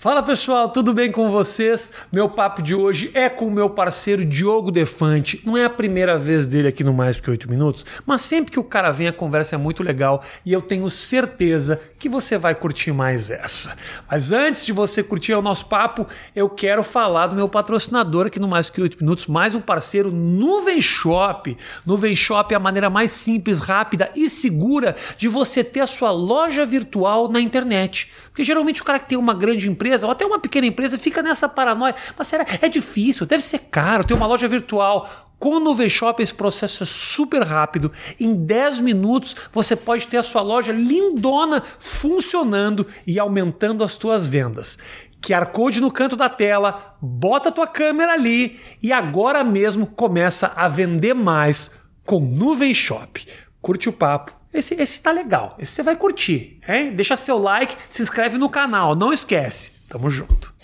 Fala pessoal, tudo bem com vocês? Meu papo de hoje é com o meu parceiro Diogo Defante. Não é a primeira vez dele aqui no Mais Que 8 Minutos, mas sempre que o cara vem a conversa é muito legal e eu tenho certeza que você vai curtir mais essa. Mas antes de você curtir o nosso papo, eu quero falar do meu patrocinador aqui no Mais Que 8 Minutos, mais um parceiro Nuvem Shop. Nuvem Shop é a maneira mais simples, rápida e segura de você ter a sua loja virtual na internet. Porque geralmente o cara que tem uma grande empresa, ou até uma pequena empresa, fica nessa paranoia. Mas será? É difícil, deve ser caro ter uma loja virtual. Com o Nuvem Shop esse processo é super rápido. Em 10 minutos você pode ter a sua loja lindona funcionando e aumentando as suas vendas. QR Code no canto da tela, bota a tua câmera ali e agora mesmo começa a vender mais com Nuvem Shop. Curte o papo esse, esse tá legal. Esse você vai curtir. Hein? Deixa seu like, se inscreve no canal. Não esquece. Tamo junto.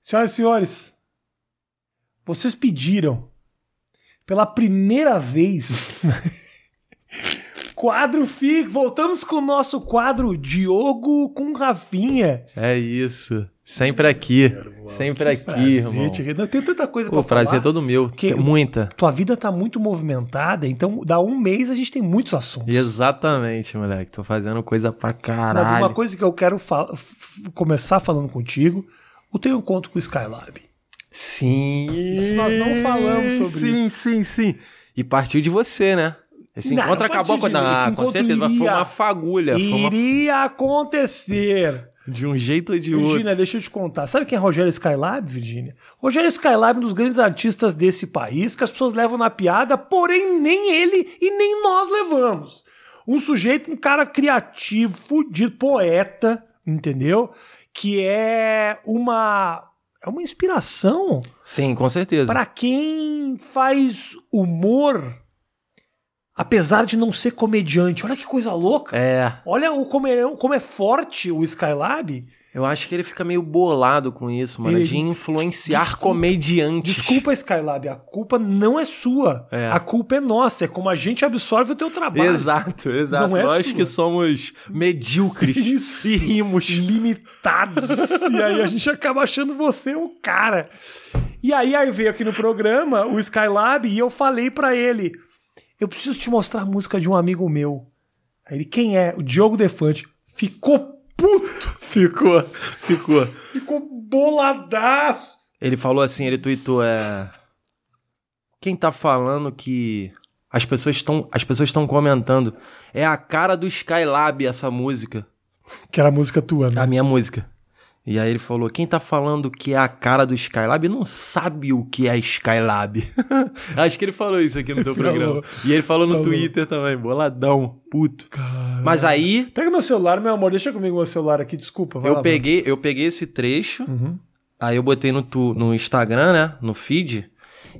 Senhoras e senhores, vocês pediram pela primeira vez quadro FIC. Voltamos com o nosso quadro Diogo com Rafinha. É isso. Sempre aqui. Sempre aqui, prazer, irmão. Não tem tanta coisa para falar. O prazer é todo meu. Tem muita. Tua vida tá muito movimentada, então dá um mês a gente tem muitos assuntos. Exatamente, moleque. Tô fazendo coisa pra caralho. Mas uma coisa que eu quero começar falando contigo, o teu encontro com o Skylab. Sim. Isso nós não falamos sobre sim, isso. Sim, sim, sim. E partiu de você, né? Esse encontro não acabou com... Ah, com certeza, iria, foi uma fagulha. Iria uma... acontecer. De um jeito ou de Virginia, outro. Virgínia, deixa eu te contar. Sabe quem é Rogério Skylab, Virgínia? Rogério Skylab é um dos grandes artistas desse país que as pessoas levam na piada, porém nem ele e nem nós levamos. Um sujeito, um cara criativo, fudido, poeta, entendeu? Que é uma é uma inspiração. Sim, com certeza. Para quem faz humor apesar de não ser comediante. Olha que coisa louca. É. Olha o, como, é, como é forte o Skylab. Eu acho que ele fica meio bolado com isso, mano, ele... de influenciar desculpa, comediantes. Desculpa, Skylab, a culpa não é sua. É. A culpa é nossa, é como a gente absorve o teu trabalho. Exato, exato. Não é Nós sua. que somos medíocres isso. e rimos. Limitados. e aí a gente acaba achando você o cara. E aí, aí veio aqui no programa o Skylab e eu falei para ele eu preciso te mostrar a música de um amigo meu. Aí ele, quem é? O Diogo Defante. Ficou puto. Ficou, ficou. Ficou boladaço. Ele falou assim, ele tweetou, é... Quem tá falando que as pessoas estão as pessoas estão comentando é a cara do Skylab essa música. Que era a música tua, né? A minha música. E aí ele falou: quem tá falando que é a cara do Skylab não sabe o que é Skylab. Acho que ele falou isso aqui no teu programa. E ele falou no falou. Twitter também, boladão, puto. Caramba. Mas aí. Pega meu celular, meu amor, deixa comigo meu celular aqui, desculpa. eu, lá, peguei, eu peguei esse trecho, uhum. aí eu botei no, tu, no Instagram, né? No feed.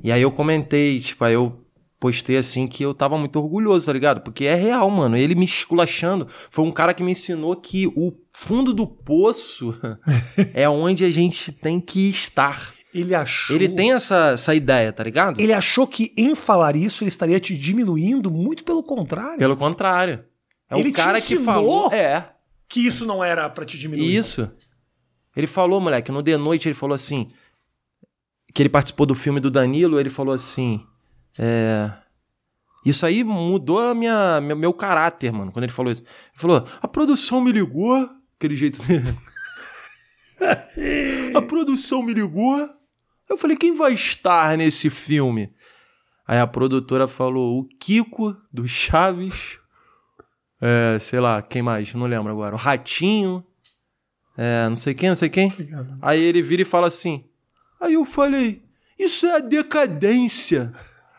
E aí eu comentei, tipo, aí eu postei assim que eu tava muito orgulhoso, tá ligado? Porque é real, mano. Ele me esculachando. Foi um cara que me ensinou que o fundo do poço é onde a gente tem que estar. Ele achou. Ele tem essa, essa ideia, tá ligado? Ele achou que em falar isso ele estaria te diminuindo, muito pelo contrário. Pelo contrário. É ele o cara que falou. É. Que isso não era para te diminuir. Isso. Ele falou, moleque, no The Noite ele falou assim. Que ele participou do filme do Danilo, ele falou assim. É, isso aí mudou a minha, meu, caráter, mano, quando ele falou isso. Ele falou: a produção me ligou, aquele jeito dele. a produção me ligou. Eu falei: quem vai estar nesse filme? Aí a produtora falou: o Kiko do Chaves. É, sei lá, quem mais? Não lembro agora. O Ratinho. É, não sei quem, não sei quem. Aí ele vira e fala assim. Aí eu falei: isso é a decadência.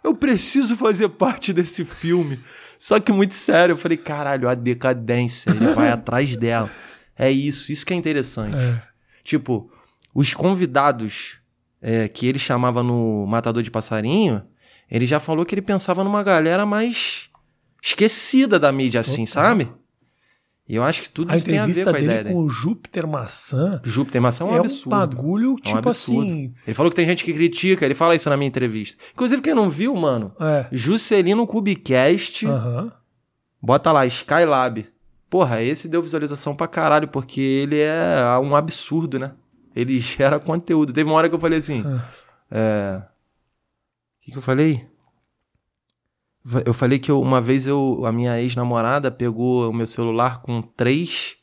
Eu preciso fazer parte desse filme. Só que muito sério, eu falei, caralho, a decadência, ele vai atrás dela. É isso, isso que é interessante. É. Tipo, os convidados é, que ele chamava no Matador de Passarinho, ele já falou que ele pensava numa galera mais esquecida da mídia, assim, Total. sabe? E eu acho que tudo a isso tem a ver com a ideia dele. com o Júpiter Maçã. Júpiter Maçã é um é absurdo. um bagulho, tipo é um tipo assim. Ele falou que tem gente que critica, ele fala isso na minha entrevista. Inclusive, quem não viu, mano, é. Juscelino Cubicast. Uhum. Bota lá, Skylab. Porra, esse deu visualização pra caralho, porque ele é um absurdo, né? Ele gera conteúdo. Teve uma hora que eu falei assim. É. O que, que eu falei? Eu falei que eu- uma vez eu, a minha ex-namorada pegou o meu celular com três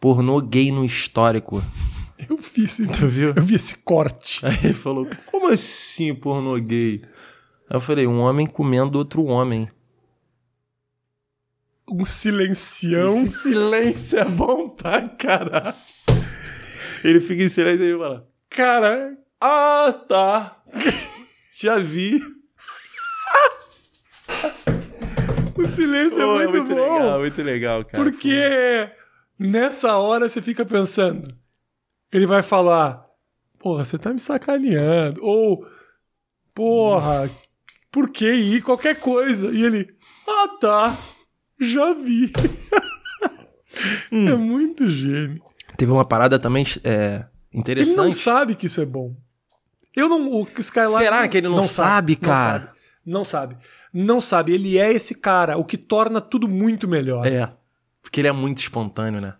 pornô gay no histórico. Eu vi esse, Tu viu? eu vi esse corte. Aí ele falou, como assim pornô gay? Aí eu falei, um homem comendo outro homem. Um silencião. Esse silêncio é bom pra caralho. Ele fica em silêncio e fala, Cara, ah, tá. Já vi. O silêncio Pô, é muito, bom. legal, muito legal, cara. Porque nessa hora você fica pensando. Ele vai falar: Porra, você tá me sacaneando. Ou, Porra, por que ir? Qualquer coisa. E ele: Ah, tá. Já vi. Hum. É muito gênio. Teve uma parada também é, Ele interessante. não sabe que isso é bom. Eu não. O Skylab. Será que ele não sabe, cara? Não sabe. Não sabe. Ele é esse cara, o que torna tudo muito melhor. É. Porque ele é muito espontâneo, né?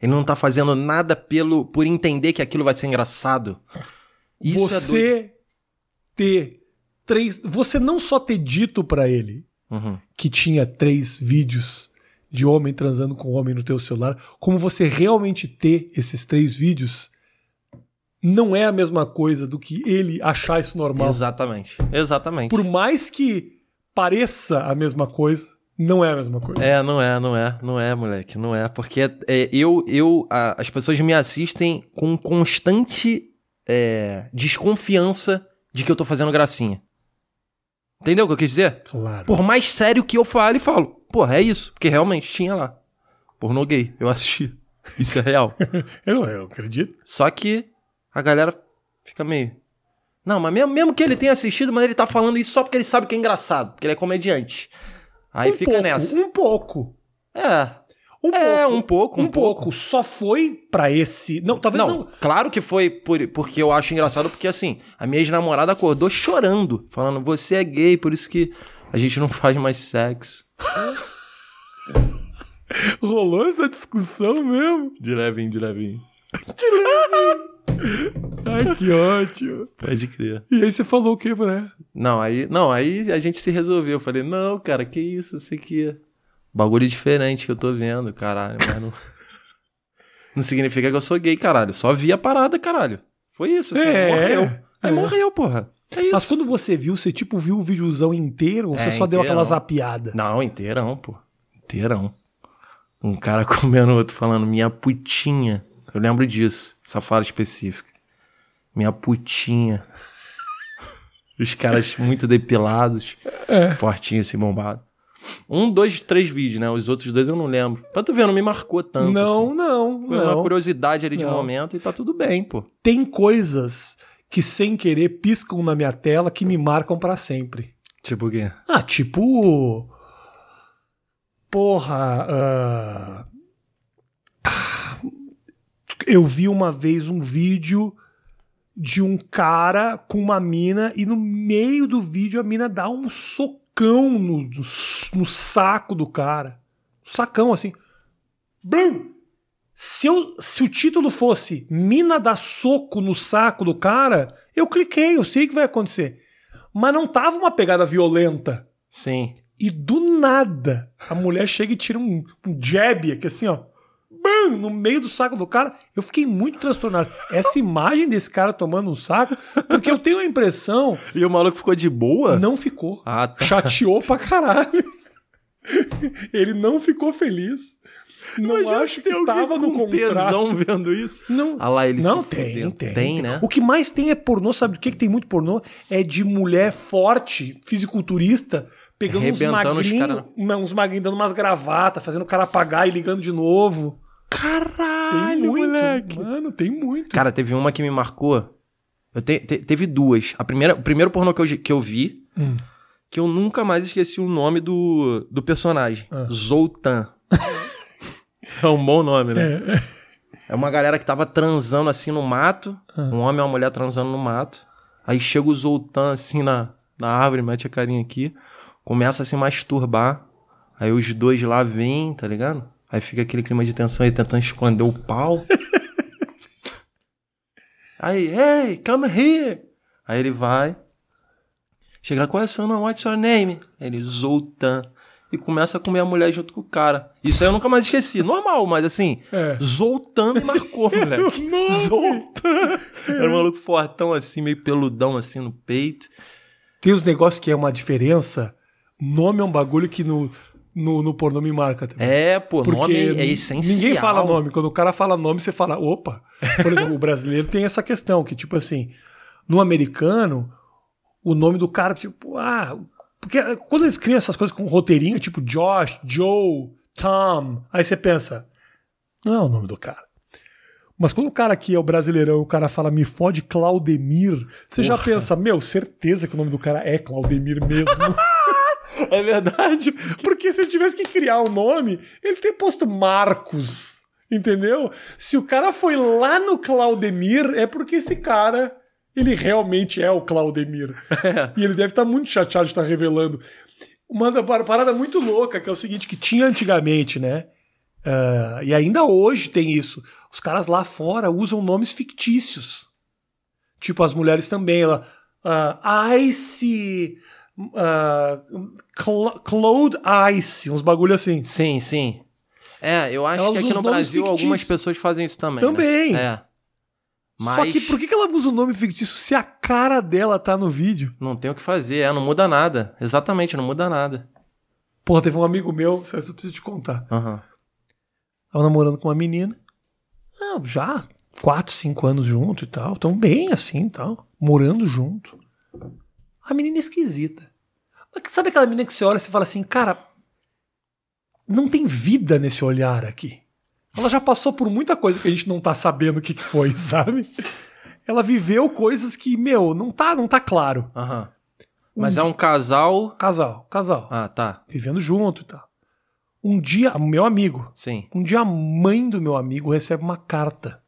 Ele não tá fazendo nada pelo por entender que aquilo vai ser engraçado. Isso é você ter três. Você não só ter dito pra ele Uhum. que tinha três vídeos de homem transando com homem no teu celular, como você realmente ter esses três vídeos, não é a mesma coisa do que ele achar isso normal. Exatamente. Exatamente. Por mais que pareça a mesma coisa, não é a mesma coisa. É, não é, não é, não é, moleque, não é. Porque é, eu, eu, a- as pessoas me assistem com constante é, desconfiança de que eu tô fazendo gracinha. Entendeu o que eu quis dizer? Claro. Por mais sério que eu fale, falo, porra, é isso. Porque realmente tinha lá. Pornô gay, eu assisti. Isso é real. Eu, eu acredito. Só que a galera fica meio. Não, mas mesmo, mesmo que ele tenha assistido, mas ele tá falando isso só porque ele sabe que é engraçado, porque ele é comediante. Aí um fica pouco, nessa. Um pouco. É. Um É, pouco. um pouco, Um, um pouco. pouco. Só foi pra esse. Não, talvez Não, não. claro que foi por, porque eu acho engraçado, porque assim, a minha ex-namorada acordou chorando, falando, você é gay, por isso que a gente não faz mais sexo. Rolou essa discussão mesmo. De levinho, de levinho. Ai, que ótimo. Pode crer. E aí você falou o quê, né? Não, aí, não, aí a gente se resolveu. Eu falei, não, cara, que isso, isso aqui é bagulho diferente que eu tô vendo, caralho, mas não... não significa que eu sou gay, caralho. Só vi a parada, caralho. Foi isso, assim, É, morreu. Aí é. morreu, porra. É isso. Mas quando você viu, você tipo viu o videozão inteiro ou você É, só deu aquela inteirão. zapiada? Não, inteirão, pô. Inteirão. Um cara comendo outro falando, minha putinha. Eu lembro disso, essa fala específica. Minha putinha. Os caras muito depilados, É. fortinhos assim, bombado. Um, dois, três vídeos, né? Os outros dois eu não lembro. Pra tu ver, não me marcou tanto. não, assim. não, Foi uma não. curiosidade ali de Não. momento e tá tudo bem, pô. Tem coisas que sem querer piscam na minha tela que me marcam pra sempre. Tipo o quê? Ah, tipo. Porra. ah, Eu vi uma vez um vídeo de um cara com uma mina e no meio do vídeo a mina dá um socão no, no, no saco do cara. Sacão assim. Brum! Se, eu, se o título fosse Mina dá soco no saco do cara, eu cliquei, eu sei o que vai acontecer. Mas não tava uma pegada violenta. Sim. E do nada, a mulher chega e tira um, um jab aqui assim, ó. Bam, no meio do saco do cara. Eu fiquei muito transtornado. Essa imagem desse cara tomando um saco, porque eu tenho a impressão, E o maluco ficou de boa? não ficou. Ah, tá. Chateou pra caralho. Ele não ficou feliz. Não Imagina acho que tava no com tesão vendo isso. Não, Ah lá, ele não se tem, tem, Tem, né? O que mais tem é pornô, sabe do que, que tem muito pornô? É de mulher forte, fisiculturista, pegando uns magrinhos, cara- uma- uns magrinhos dando umas gravatas, fazendo o cara apagar e ligando de novo. Tem Caralho, muito, moleque. mano, tem muito. Cara, teve uma que me marcou. Eu te- te- teve duas. A primeira, o primeiro pornô que eu, que eu vi, Hum. que eu nunca mais esqueci o nome do, do personagem. Ah. Zoltan. é um bom nome, né? É. É uma galera que tava transando assim no mato. Ah. Um homem e uma mulher transando no mato. Aí chega o Zoltan assim na, na árvore, mete a carinha aqui. Começa a se masturbar. Aí os dois lá vêm, tá ligado? Aí fica aquele clima de tensão aí tentando esconder o pau. aí, hey, come here! Aí ele vai. Chega lá, qual é o seu nome? What's your name? Aí ele, Zoltan. E começa a comer a mulher junto com o cara. Isso aí eu nunca mais esqueci. Normal, mas assim, É. Zoltan me marcou, moleque. Zoltan. Era um maluco fortão assim, meio peludão assim no peito. Tem uns negócios que é uma diferença. Nome é um bagulho que no, no, no pornô me marca também. É, pô, Porque nome é essencial. Ninguém fala nome. Quando o cara fala nome, você fala, opa. Por exemplo, o brasileiro tem essa questão, que, tipo assim, no americano, o nome do cara, tipo, ah. Porque quando eles criam essas coisas com roteirinho, tipo Josh, Joe, Tom, aí você pensa, não é o nome do cara. Mas quando o cara aqui é o brasileirão, o cara fala me fode Claudemir, você já pensa, meu, certeza que o nome do cara é Claudemir mesmo. É verdade. Porque se ele tivesse que criar um nome, ele teria posto Marcos. Entendeu? Se o cara foi lá no Claudemir, é porque esse cara, ele realmente é o Claudemir. E ele deve estar muito chateado de estar revelando. Uma da- parada muito louca, que é o seguinte, que tinha antigamente, né? Ah, e ainda hoje tem isso. Os caras lá fora usam nomes fictícios. Tipo, as mulheres também. Ela, ah, Ice. Ah, Cl- Cloud Ice. Uns bagulho assim. Sim, sim. É, eu acho Ela que aqui no Brasil fictícios. algumas pessoas fazem isso também. né? Também. É. Mas Só que por que ela usa o nome fictício se a cara dela tá no vídeo? não tem o que fazer, é, não muda nada. Exatamente, não muda nada. Porra, teve um amigo meu, isso eu preciso te contar. Aham. Tava namorando com uma menina. Ah, já, 4, 5 anos junto e tal. Tão bem assim e tal. Morando junto. A menina é esquisita. Sabe aquela menina que você olha e fala assim, cara, não tem vida nesse olhar aqui. Ela já passou por muita coisa que a gente não tá sabendo o que, que foi, sabe? Ela viveu coisas que, meu, não tá, não tá claro. Aham. Mas é um casal. Casal, casal. Ah, tá. Vivendo junto e tal. Um dia, meu amigo, Sim. um dia a mãe do meu amigo recebe uma carta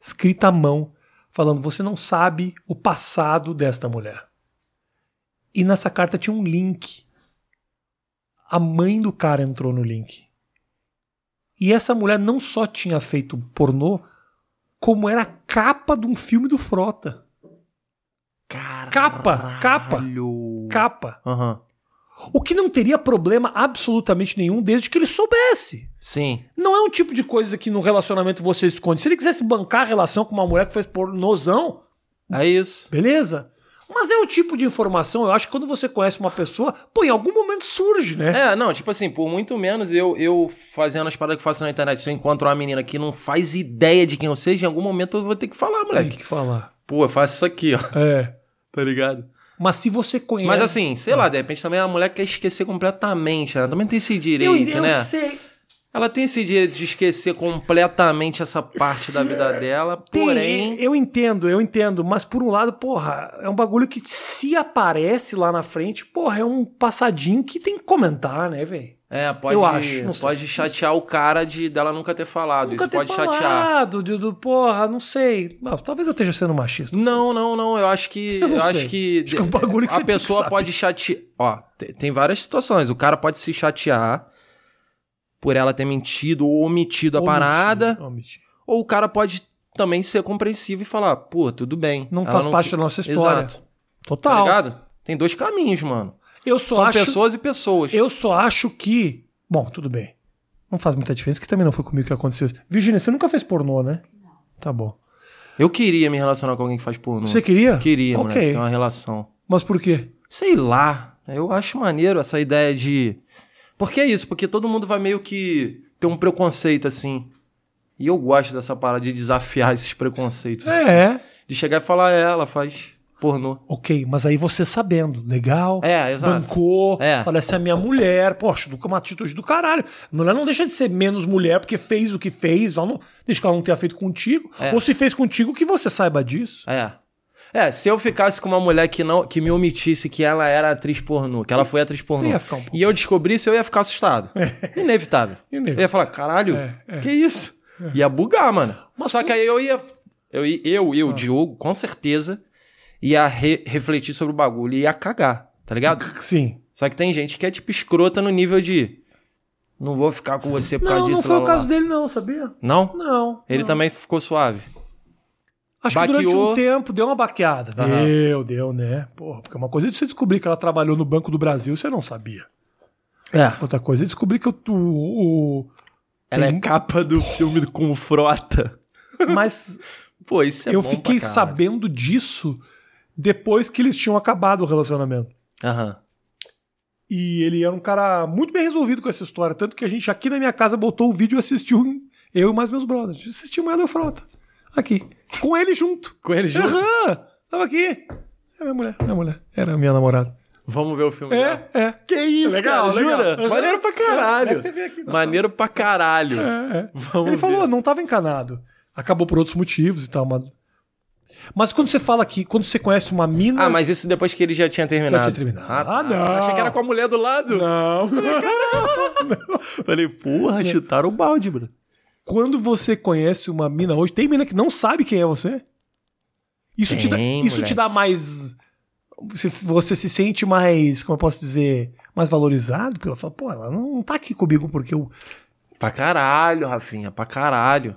escrita à mão falando: "Você não sabe o passado desta mulher". E nessa carta tinha um link. A mãe do cara entrou no link. E essa mulher não só tinha feito pornô, como era a capa de um filme do Frota. Caralho. Capa, capa. Capa. Aham. O que não teria problema absolutamente nenhum desde que ele soubesse. Sim. Não é um tipo de coisa que no relacionamento você esconde. Se ele quisesse bancar a relação com uma mulher que fez pornozão, É isso. beleza. Mas é o tipo de informação, eu acho que quando você conhece uma pessoa, pô, em algum momento surge, né? É, não, tipo assim, por muito menos eu, eu fazendo as paradas que faço na internet, se eu encontro uma menina que não faz ideia de quem eu seja, em algum momento eu vou ter que falar, Tem moleque. que falar. Pô, eu faço isso aqui, ó. É. Tá ligado? Mas se você conhece. Mas assim, sei lá, de repente também a mulher quer esquecer completamente? Ela também tem esse eu, direito, eu né? sei. Ela tem esse direito de esquecer completamente essa parte da vida dela, Tem, porém. eu entendo, eu entendo, mas por um lado, porra, é um bagulho que se aparece lá na frente, porra, é um passadinho que tem que comentar, né, velho? É, pode, Eu acho, não sei. pode chatear o cara de dela nunca ter falado. Nunca Isso ter pode chatear. falado, de, do, porra, não sei. Ah, talvez eu esteja sendo machista. Não, não, não. Eu acho que. Eu não Eu, acho que. Acho que é um bagulho que a tem pessoa pode chatear. Ó, tem, tem várias situações. O cara pode se chatear por ela ter mentido ou omitido a parada. Ou o cara pode também ser compreensivo e falar, pô, tudo bem. Não faz parte da nossa história. Exato. Tá Total. ligado? Tem dois caminhos, mano. eu só São acho, pessoas e pessoas. eu só acho que, bom, tudo bem. Não faz muita diferença que também não foi comigo que aconteceu. Virginia, você nunca fez pornô, né? Tá bom. Eu queria me relacionar com alguém que faz pornô. Você queria? Queria, Ok. moleque, ter uma relação. Mas por quê? Sei lá. Eu acho maneiro essa ideia de. Por que isso? Porque todo mundo vai meio que ter um preconceito assim. E eu gosto dessa parada de desafiar esses preconceitos. assim. É. De chegar e falar, é, ela faz pornô. Ok, mas aí você sabendo, legal, É, exato. bancou, É. fala, essa é a minha mulher, poxa, nunca uma atitude do caralho. A mulher não deixa de ser menos mulher porque fez o que fez, ela não, desde que ela não tenha feito contigo, É. ou se fez contigo, que você saiba disso. É. É, se eu ficasse com uma mulher que não que me omitisse que ela era atriz pornô, que ela foi atriz pornô, um pouco- e eu descobrisse, eu ia ficar assustado. Inevitável. Inevitável. Eu ia falar, caralho, É, é. que isso? Ia bugar, mano. Mas Só que aí eu ia. Eu, eu, eu Ah. Diogo, com certeza, ia re- refletir sobre o bagulho e ia cagar, tá ligado? Sim. Só que tem gente que é tipo escrota no nível de. Não vou ficar com você por Não, causa não disso. foi lá, o caso lá. dele, não, sabia? Não? Não. Ele não. também ficou suave. Acho que durante baqueou. um tempo deu uma baqueada. Aham. Deu, deu, né? Porra, porque uma coisa é você descobrir que ela trabalhou no Banco do Brasil, você não sabia. É. Outra coisa é descobrir que o. o, o- Ela Tem- é capa do filme com Frota. Mas Pô, isso é eu fiquei sabendo disso depois que eles tinham acabado o relacionamento. Aham. E ele era um cara muito bem resolvido com essa história. Tanto que a gente aqui na minha casa botou o vídeo e assistiu eu e mais meus brothers. Assistimos ela e o Frota. Aqui. Com ele junto. Com ele junto? Aham. Tava aqui. É minha mulher, minha mulher. Era minha namorada. Vamos ver o filme dela. É, é. Que isso, Legal, cara, legal. jura? Uhum. Maneiro pra caralho. TV aqui, nossa. Maneiro pra caralho. É, é. Vamos Ele ver. falou, não tava encanado. Acabou por outros motivos e tal, mas. Mas quando você fala aqui, quando você conhece uma mina. Ah, mas isso depois que ele já tinha terminado. Já tinha terminado. Ah, tá. Ah, não. Achei que era com a mulher do lado. Não. Falei, porra, chutaram o balde, bro. Quando você conhece uma mina hoje, tem mina que não sabe quem é você. Isso, te, dá, Tem, isso te dá mais. Você, você se sente mais, como eu posso dizer, mais valorizado? Pela fala, pô, ela não tá aqui comigo porque eu. Pra caralho, Rafinha, pra caralho.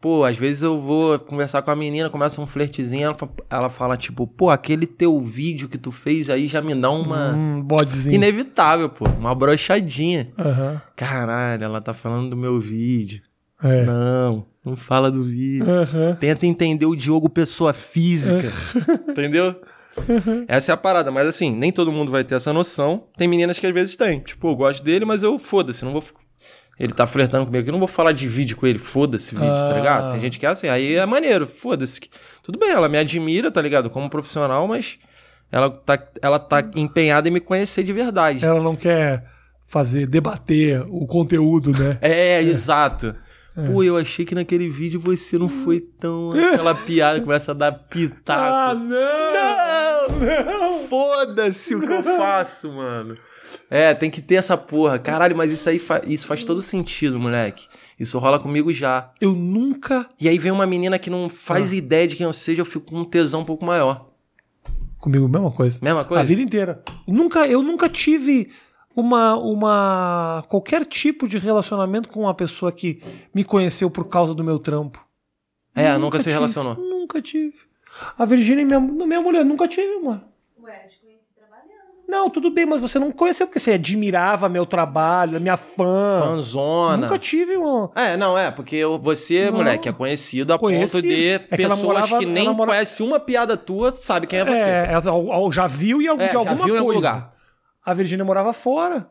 Pô, às vezes eu vou conversar com a menina, começa um flertezinho, ela, ela fala, tipo, pô, aquele teu vídeo que tu fez aí já me dá uma. Um bodezinho. Inevitável, pô. Uma brochadinha. Aham. Caralho, ela tá falando do meu vídeo. É. Não, não fala do vídeo. Tenta entender o Diogo pessoa física. entendeu? Essa é a parada, mas assim, nem todo mundo vai ter essa noção. Tem meninas que às vezes tem. Tipo, eu gosto dele, mas eu foda-se, não vou. Ele tá flertando comigo, eu não vou falar de vídeo com ele, foda-se vídeo, tá Ah. ligado? Tem gente que é assim, aí é maneiro, foda-se. Tudo bem, ela me admira, tá ligado? Como profissional, mas ela tá, ela tá empenhada em me conhecer de verdade. Ela não quer fazer, debater o conteúdo, né? É, exato. Pô, eu achei que naquele vídeo você não foi tão. Aquela piada começa a dar pitaco. Ah, não! Não! Foda-se o que eu faço, mano. É, tem que ter essa porra. Caralho, mas isso aí fa- isso faz todo sentido, moleque. Isso rola comigo já. Eu nunca. E aí vem uma menina que não faz ideia de quem eu seja, eu fico com um tesão um pouco maior. Comigo, mesma coisa. Mesma coisa? A vida inteira. Nunca, eu nunca tive uma, uma. qualquer tipo de relacionamento com uma pessoa que me conheceu por causa do meu trampo. É, nunca, se tive, relacionou. Nunca tive. A Virgínia, minha, minha mulher, nunca tive, mano. Ué, eu te conheci trabalhando. Não, tudo bem, mas você não conheceu porque você admirava meu trabalho, minha fã. Fanzona. Nunca tive, mano. É, não, é, porque eu- você, Não. moleque, é conhecido a Conhecido. ponto de É que pessoas morava- que nem mora- conhecem uma piada tua, sabe quem é você. É, ela já viu e É, de já alguma viu em coisa. algum lugar. A Virgínia morava fora.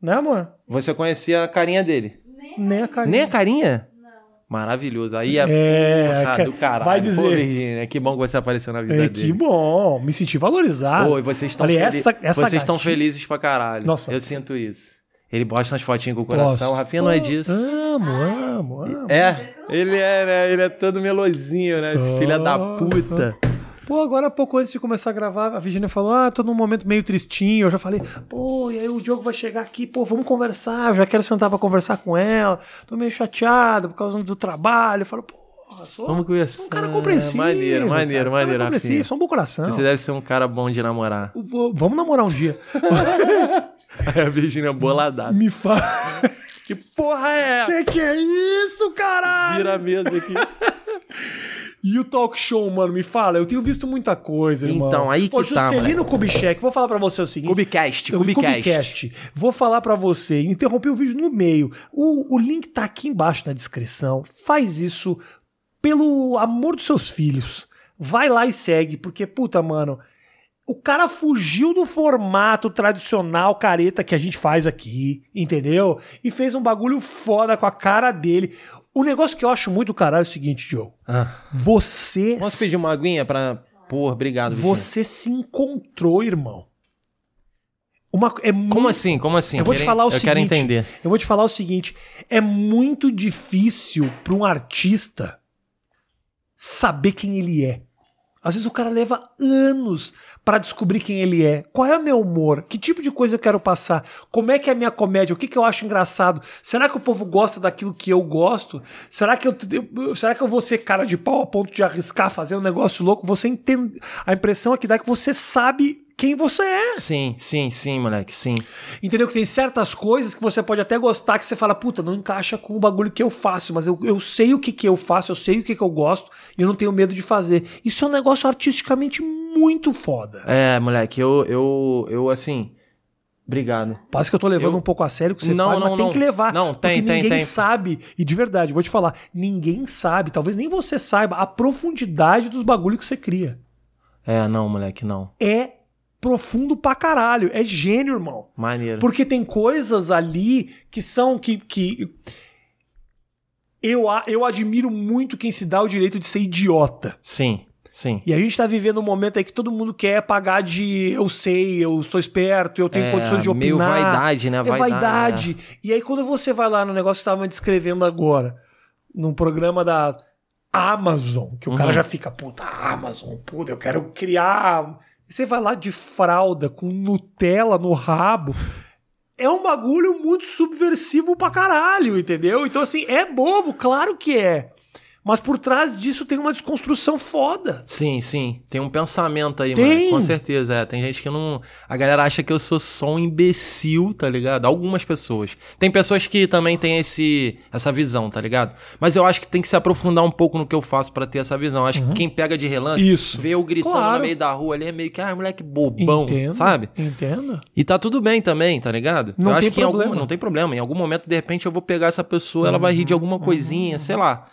Né, amor? Você conhecia a carinha dele. Nem, a carinha. Nem a carinha? Não. Maravilhoso. Aí é, É, porra que- do caralho. vai dizer. Pô, Virgínia, que bom que você apareceu na vida É, dele. que bom. Me senti valorizado. Pô, e vocês estão Falei, feli- essa- essa vocês estão felizes pra caralho. Nossa. Eu sinto isso. Ele posta umas fotinhas com o coração. O Rafinha não é Pô, disso. Amo, amo, amo. É, ele é, né? Ele é todo melosinho, né? Esse Sou, filho da puta. Pô, agora há pouco antes de começar a gravar, a Virginia falou: Ah, tô num momento meio tristinho. Eu já falei: Pô, e aí o Diogo vai chegar aqui, pô, vamos conversar. Eu já quero sentar pra conversar com ela. Tô meio chateado por causa do trabalho. Eu falo: Pô, sou Vamos conversar. um cara compreensível. Maneiro, maneiro, cara. maneiro, Cara compreensível, sou um bom coração. Você deve ser um cara bom de namorar. Vou- Vamos namorar um dia. Aí a Virgínia boladaça. Me fala. Que porra é essa? que que é isso, caralho? Vira a mesa aqui. E o talk show, mano, me fala. Eu tenho visto muita coisa, irmão. Então, aí que Ô, tá, Juscelino Kubitschek, vou falar pra você o seguinte. Cubicast, O Cubicast. Cubicast. Vou falar pra você, interrompi o vídeo no meio. O, o link tá aqui embaixo na descrição. Faz isso pelo amor dos seus filhos. Vai lá e segue, porque, puta, mano, o cara fugiu do formato tradicional careta que a gente faz aqui, entendeu? E fez um bagulho foda com a cara dele. O negócio que eu acho muito caralho é o seguinte, Joe. Ah, Você posso pedir uma aguinha pra... Porra, obrigado, Virgínia. você se encontrou, irmão. Uma, é Como muito- assim? Como assim? Eu vou te falar o Eu seguinte. quero entender. Eu vou te falar o seguinte: é muito difícil para um artista saber quem ele é. Às vezes o cara leva anos para descobrir quem ele é. Qual é o meu humor? Que tipo de coisa eu quero passar? Como é que é a minha comédia? O que, que eu acho engraçado? Será que o povo gosta daquilo que eu gosto? Será que eu, será que eu vou ser cara de pau a ponto de arriscar fazer um negócio louco? Você entende? A impressão é que dá que você sabe quem você é. Sim, sim, sim, moleque, sim. Entendeu? Que tem certas coisas que você pode até gostar, que você fala, puta, não encaixa com o bagulho que eu faço, mas eu, eu sei o que, que eu faço, eu sei o que, que eu gosto e eu não tenho medo de fazer. Isso é um negócio artisticamente muito foda. É, moleque, eu, eu, eu assim. Obrigado. Parece que eu tô levando Eu- um pouco a sério o que você Não, faz, não, mas tem não. que levar. Não, tem, porque tem, ninguém tem. sabe, e de verdade, vou te falar, ninguém sabe, talvez nem você saiba, a profundidade dos bagulhos que você cria. É, não, moleque, não. É profundo pra caralho. É gênio, irmão. Maneiro. Porque tem coisas ali que são que. que... Eu, eu admiro muito quem se dá o direito de ser idiota. Sim, sim. E a gente tá vivendo um momento aí que todo mundo quer pagar de eu sei, eu sou esperto, eu tenho É, condições de opinar. meio vaidade, né? É Vaidade, vaidade. E aí quando você vai lá no negócio que você tava me descrevendo agora, num programa da Amazon, que o cara Uhum. já fica, puta, Amazon, puta, eu quero criar. E você vai lá de fralda com Nutella no rabo. É um bagulho muito subversivo pra caralho, entendeu? Então, assim, é bobo, claro que é. Mas por trás disso tem uma desconstrução foda. Sim, sim. Tem um pensamento aí, Tem. mano. Com certeza, é. Tem gente que não. A galera acha que eu sou só um imbecil, tá ligado? Algumas pessoas. Tem pessoas que também têm esse, essa visão, tá ligado? Mas eu acho que tem que se aprofundar um pouco no que eu faço pra ter essa visão. Acho que quem pega de relance, Uhum. Isso. vê eu gritando Claro. no meio da rua ali, é meio que, ah, moleque bobão, Entendo. sabe? Entenda. E tá tudo bem também, tá ligado? Não eu tem acho que em problema. algum, não tem problema. Em algum momento, de repente, eu vou pegar essa pessoa, ela vai rir de Uhum. alguma coisinha, sei lá.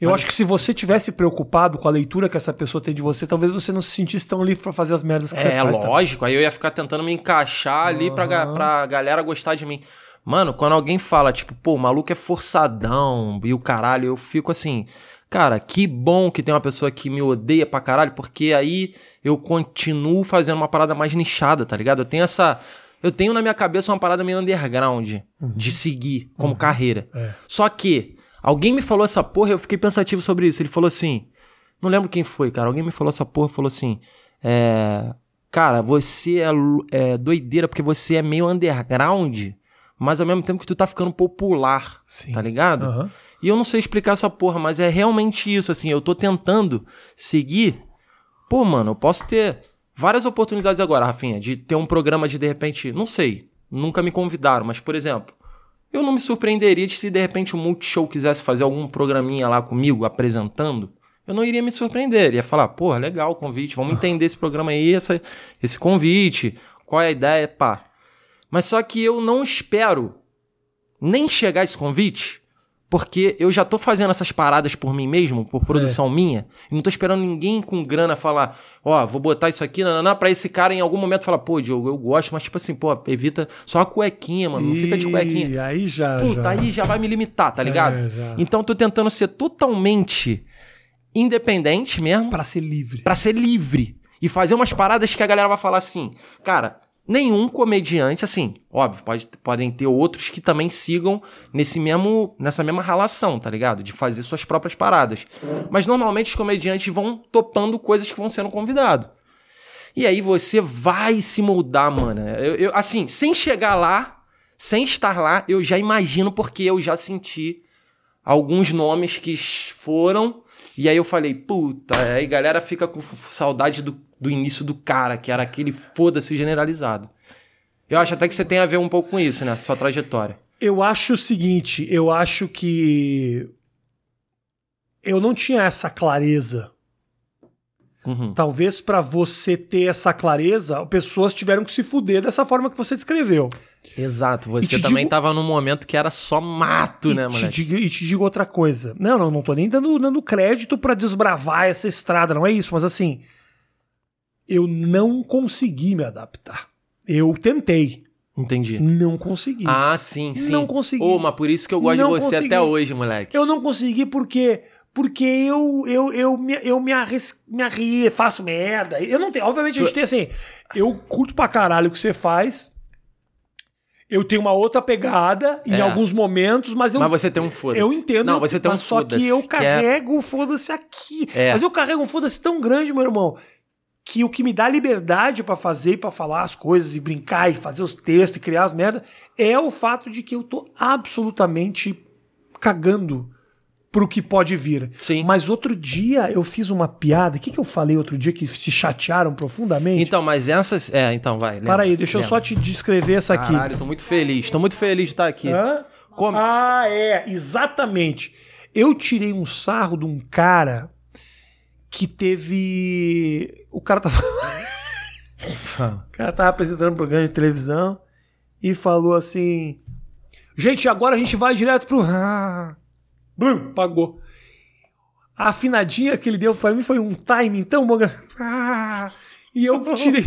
Eu acho que se você tivesse preocupado com a leitura que essa pessoa tem de você, talvez você não se sentisse tão livre pra fazer as merdas que você É, faz. tá? lógico. Aí eu ia ficar tentando me encaixar ali pra, ga- pra galera gostar de mim. Mano, quando alguém fala, tipo, pô, o maluco é forçadão e o caralho, eu fico assim, cara, que bom que tem uma pessoa que me odeia pra caralho, porque aí eu continuo fazendo uma parada mais nichada, tá ligado? Eu tenho essa. Eu tenho na minha cabeça uma parada meio underground de seguir como carreira. É. Só que alguém me falou essa porra eu fiquei pensativo sobre isso. Ele falou assim. Não lembro quem foi, cara. Alguém me falou essa porra falou assim. É. Cara, você é, é doideira porque você é meio underground, mas ao mesmo tempo que tu tá ficando popular. Sim. Tá ligado? Aham. E eu não sei explicar essa porra, mas é realmente isso, assim. Eu tô tentando seguir. Pô, mano, eu posso ter várias oportunidades agora, Rafinha, de ter um programa de de repente. Não sei. Nunca me convidaram, mas, por exemplo, eu não me surpreenderia de se de repente o Multishow quisesse fazer algum programinha lá comigo, apresentando. Eu não iria me surpreender. Ia falar, porra, legal o convite, vamos entender esse programa aí, essa, esse convite, qual é a ideia, pá. Mas só que eu não espero nem chegar esse convite, porque eu já tô fazendo essas paradas por mim mesmo, por produção minha, e não tô esperando ninguém com grana falar, ó, vou botar isso aqui, nananã, pra esse cara em algum momento falar, pô, Diogo, eu gosto, mas tipo assim, pô, evita só a cuequinha, mano, não fica de cuequinha. Aí já. Puta, já. aí já vai me limitar, tá ligado? É, então eu tô tentando ser totalmente independente mesmo, Pra ser livre. Pra ser livre e fazer umas paradas que a galera vai falar assim, cara, nenhum comediante assim, óbvio, pode, podem ter outros que também sigam nesse mesmo nessa mesma relação, tá ligado? De fazer suas próprias paradas. Mas normalmente os comediantes vão topando coisas que vão sendo convidados. E aí você vai se moldar, mano. Eu, eu- assim, sem chegar lá, sem estar lá, eu já imagino porque eu já senti alguns nomes que foram. E aí eu falei, puta, aí a galera fica com saudade do, do início do cara, que era aquele foda-se generalizado. Eu acho até que você tem a ver um pouco com isso, né? Sua trajetória. Eu acho o seguinte, eu acho que eu não tinha essa clareza. Uhum. Talvez pra você ter essa clareza, pessoas tiveram que se fuder dessa forma que você descreveu. Exato. Você também digo- tava num momento que era só mato, e, né, digo, e te digo outra coisa. Não, não, não tô nem dando, dando crédito pra desbravar essa estrada, não é isso, mas assim, eu não consegui me adaptar. Eu tentei, Entendi. não consegui. Ah, sim, sim. Não consegui. Ô, mas por isso que eu gosto Não de você consegui. até hoje, moleque. Eu não consegui porque porque eu eu, eu, me, eu me, arris, me arri, faço merda. Eu não tenho, obviamente a gente tem assim, eu curto pra caralho o que você faz. Eu tenho uma outra pegada em É. alguns momentos, mas eu Mas você tem um foda-se. eu entendo, Não, você tem um só que eu é- carrego o foda-se aqui. É. Mas eu carrego um foda-se tão grande, meu irmão, que o que me dá liberdade pra fazer e pra falar as coisas e brincar e fazer os textos e criar as merdas é o fato de que eu tô absolutamente cagando pro que pode vir. Sim. Mas outro dia eu fiz uma piada. O que, que eu falei outro dia que se chatearam profundamente? Então, mas essas. É, então vai. lembra, Para aí, deixa eu lembra. só te descrever essa aqui. Caralho, tô muito feliz. Tô muito feliz de estar aqui. Hã? Como? Ah, é, exatamente. Eu tirei um sarro de um cara que teve. O cara tava. o cara tava apresentando um programa de televisão e falou assim: Gente, agora a gente vai direto pro. Blum, pagou. A afinadinha que ele deu pra mim foi um timing tão bom. Ah. E eu tirei.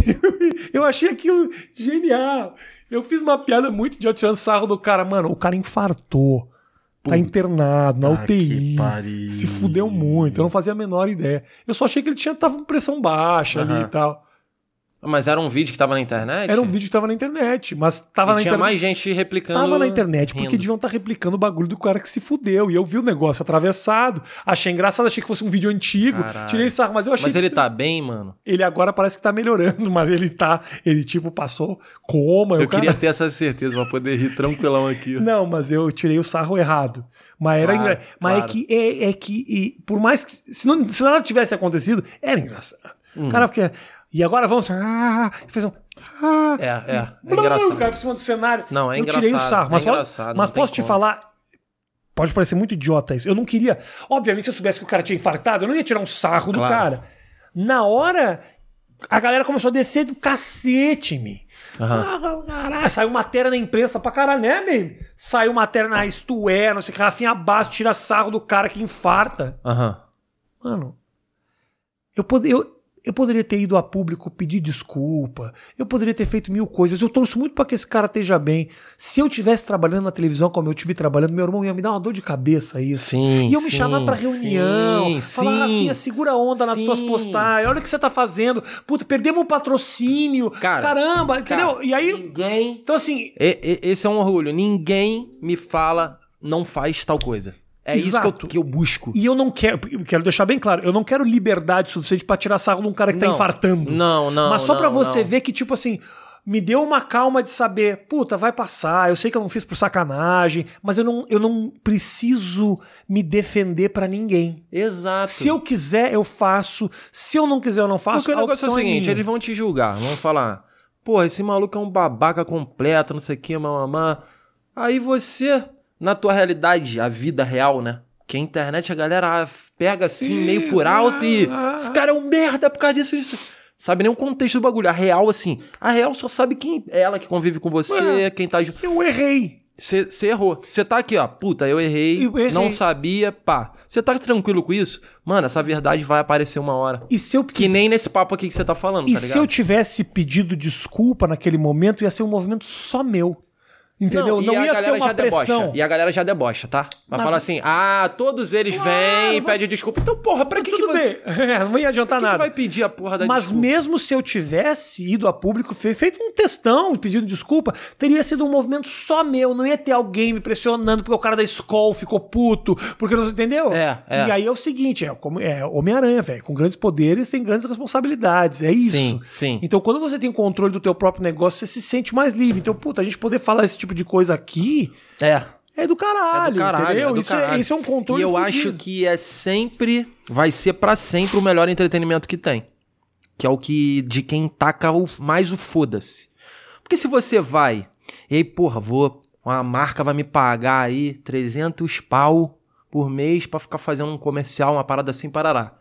eu achei aquilo genial. Eu fiz uma piada muito idiota tirando sarro do cara. Mano, o cara infartou. Tá internado na UTI. Se fudeu muito. Eu não fazia a menor ideia. Eu só achei que ele tinha tava com pressão baixa ali Aham. e tal. Mas era um vídeo que tava na internet? Era um vídeo que tava na internet, mas tava E na tinha internet. mais gente replicando. Tava na internet, porque rindo. deviam estar replicando o bagulho do cara que se fudeu. E eu vi o negócio atravessado. Achei engraçado, achei que fosse um vídeo antigo. Caralho. Tirei sarro, mas eu achei. Mas ele tá bem, mano. Ele agora parece que tá melhorando, mas ele tá. Ele, tipo, passou coma. Eu cara- queria ter essa certeza pra poder rir tranquilão aqui. Não, mas eu tirei o sarro errado. Mas era Claro. Mas claro. é que, é, é que e por mais que. Se, não, se nada tivesse acontecido, era engraçado. O cara, porque. E agora vamos. Ah, fez um. Ah, É, é. É engraçado. O cara por cima do cenário. Não, é eu tirei o engraçado, sarro. é Mas, po- engraçado, mas posso te como. falar. Pode parecer muito idiota isso. Eu não queria. Obviamente, se eu soubesse que o cara tinha infartado, eu não ia tirar um sarro do Claro. cara. Na hora, a galera começou a descer do cacete em mim. Aham. Ah, caralho, saiu matéria na imprensa pra caralho, né, baby? Saiu matéria na Isto É, não sei o que, Rafinha Basso tira sarro do cara que infarta. Aham. Mano, eu, pod eu, eu poderia ter ido a público pedir desculpa, eu poderia ter feito mil coisas, eu torço muito pra que esse cara esteja bem. Se eu tivesse trabalhando na televisão como eu tive trabalhando, meu irmão ia me dar uma dor de cabeça isso. Sim. E eu me sim, chamar pra reunião, Sim, falar, sim. Rafinha, segura a onda nas Sim. tuas postagens, olha o que você tá fazendo. Puta, perdemos um patrocínio. Cara, caramba, entendeu? Cara, e aí, Ninguém. então assim, esse é um orgulho. Ninguém me fala, não faz tal coisa. É isso que eu, Exato. que eu busco. E eu não quero, eu quero deixar bem claro, eu não quero liberdade suficiente pra tirar sarro de um cara que tá Não. infartando. Não, não. Mas só pra você não. ver que, tipo assim, me deu uma calma de saber, puta, vai passar, eu sei que eu não fiz por sacanagem, mas eu não, eu não preciso me defender pra ninguém. Exato. Se eu quiser, eu faço. Se eu não quiser, eu não faço. Porque o negócio é o opção seguinte, minha. eles vão te julgar, vão falar, porra, esse maluco é um babaca completo, não sei o que, mamamá. Aí você, na tua realidade, a vida real, né? Que a internet a galera pega assim, meio por Isso, alto e. ah, Esse cara é um merda por causa disso, disso. Sabe nem o contexto do bagulho. A real, assim. A real só sabe quem é ela que convive com você, Ué. quem tá. Eu errei. Você errou. Você tá aqui, ó. Puta, eu errei, Eu errei. Não sabia, pá. Você tá tranquilo com isso? Mano, essa verdade vai aparecer uma hora. E se eu Que quis- nem nesse papo aqui que você tá falando, E tá se eu tivesse pedido desculpa naquele momento, ia ser um movimento só meu. Entendeu? Não, e a ia ser galera uma já pressão. debocha. E a galera já debocha, tá? Vai Mas- falar assim: ah, todos eles Claro, vêm e mas- pedem desculpa. Então, porra, pra que, que, Tudo vai, bem. É, não ia adiantar que, que nada. vai pedir a porra da Mas desculpa? mesmo se eu tivesse ido a público, fe- feito um textão pedindo desculpa, teria sido um movimento só meu. Não ia ter alguém me pressionando porque o cara da escola ficou puto, porque não entendeu? É, é. E aí é o seguinte: é, é Homem-Aranha, velho. Com grandes poderes tem grandes responsabilidades. É isso. Sim, sim. Então, quando você tem controle do teu próprio negócio, você se sente mais livre. Então, puta, a gente poder falar esse tipo de coisa aqui É. é do caralho, É do caralho, entendeu? é do isso, É, caralho. isso é um controle E eu fudido. acho que é sempre, vai ser pra sempre o melhor entretenimento que tem. Que é o que, de quem taca o, mais o foda-se. Porque se você vai, e aí, porra, vou, uma marca vai me pagar aí 300 pau por mês pra ficar fazendo um comercial, uma parada assim, parará.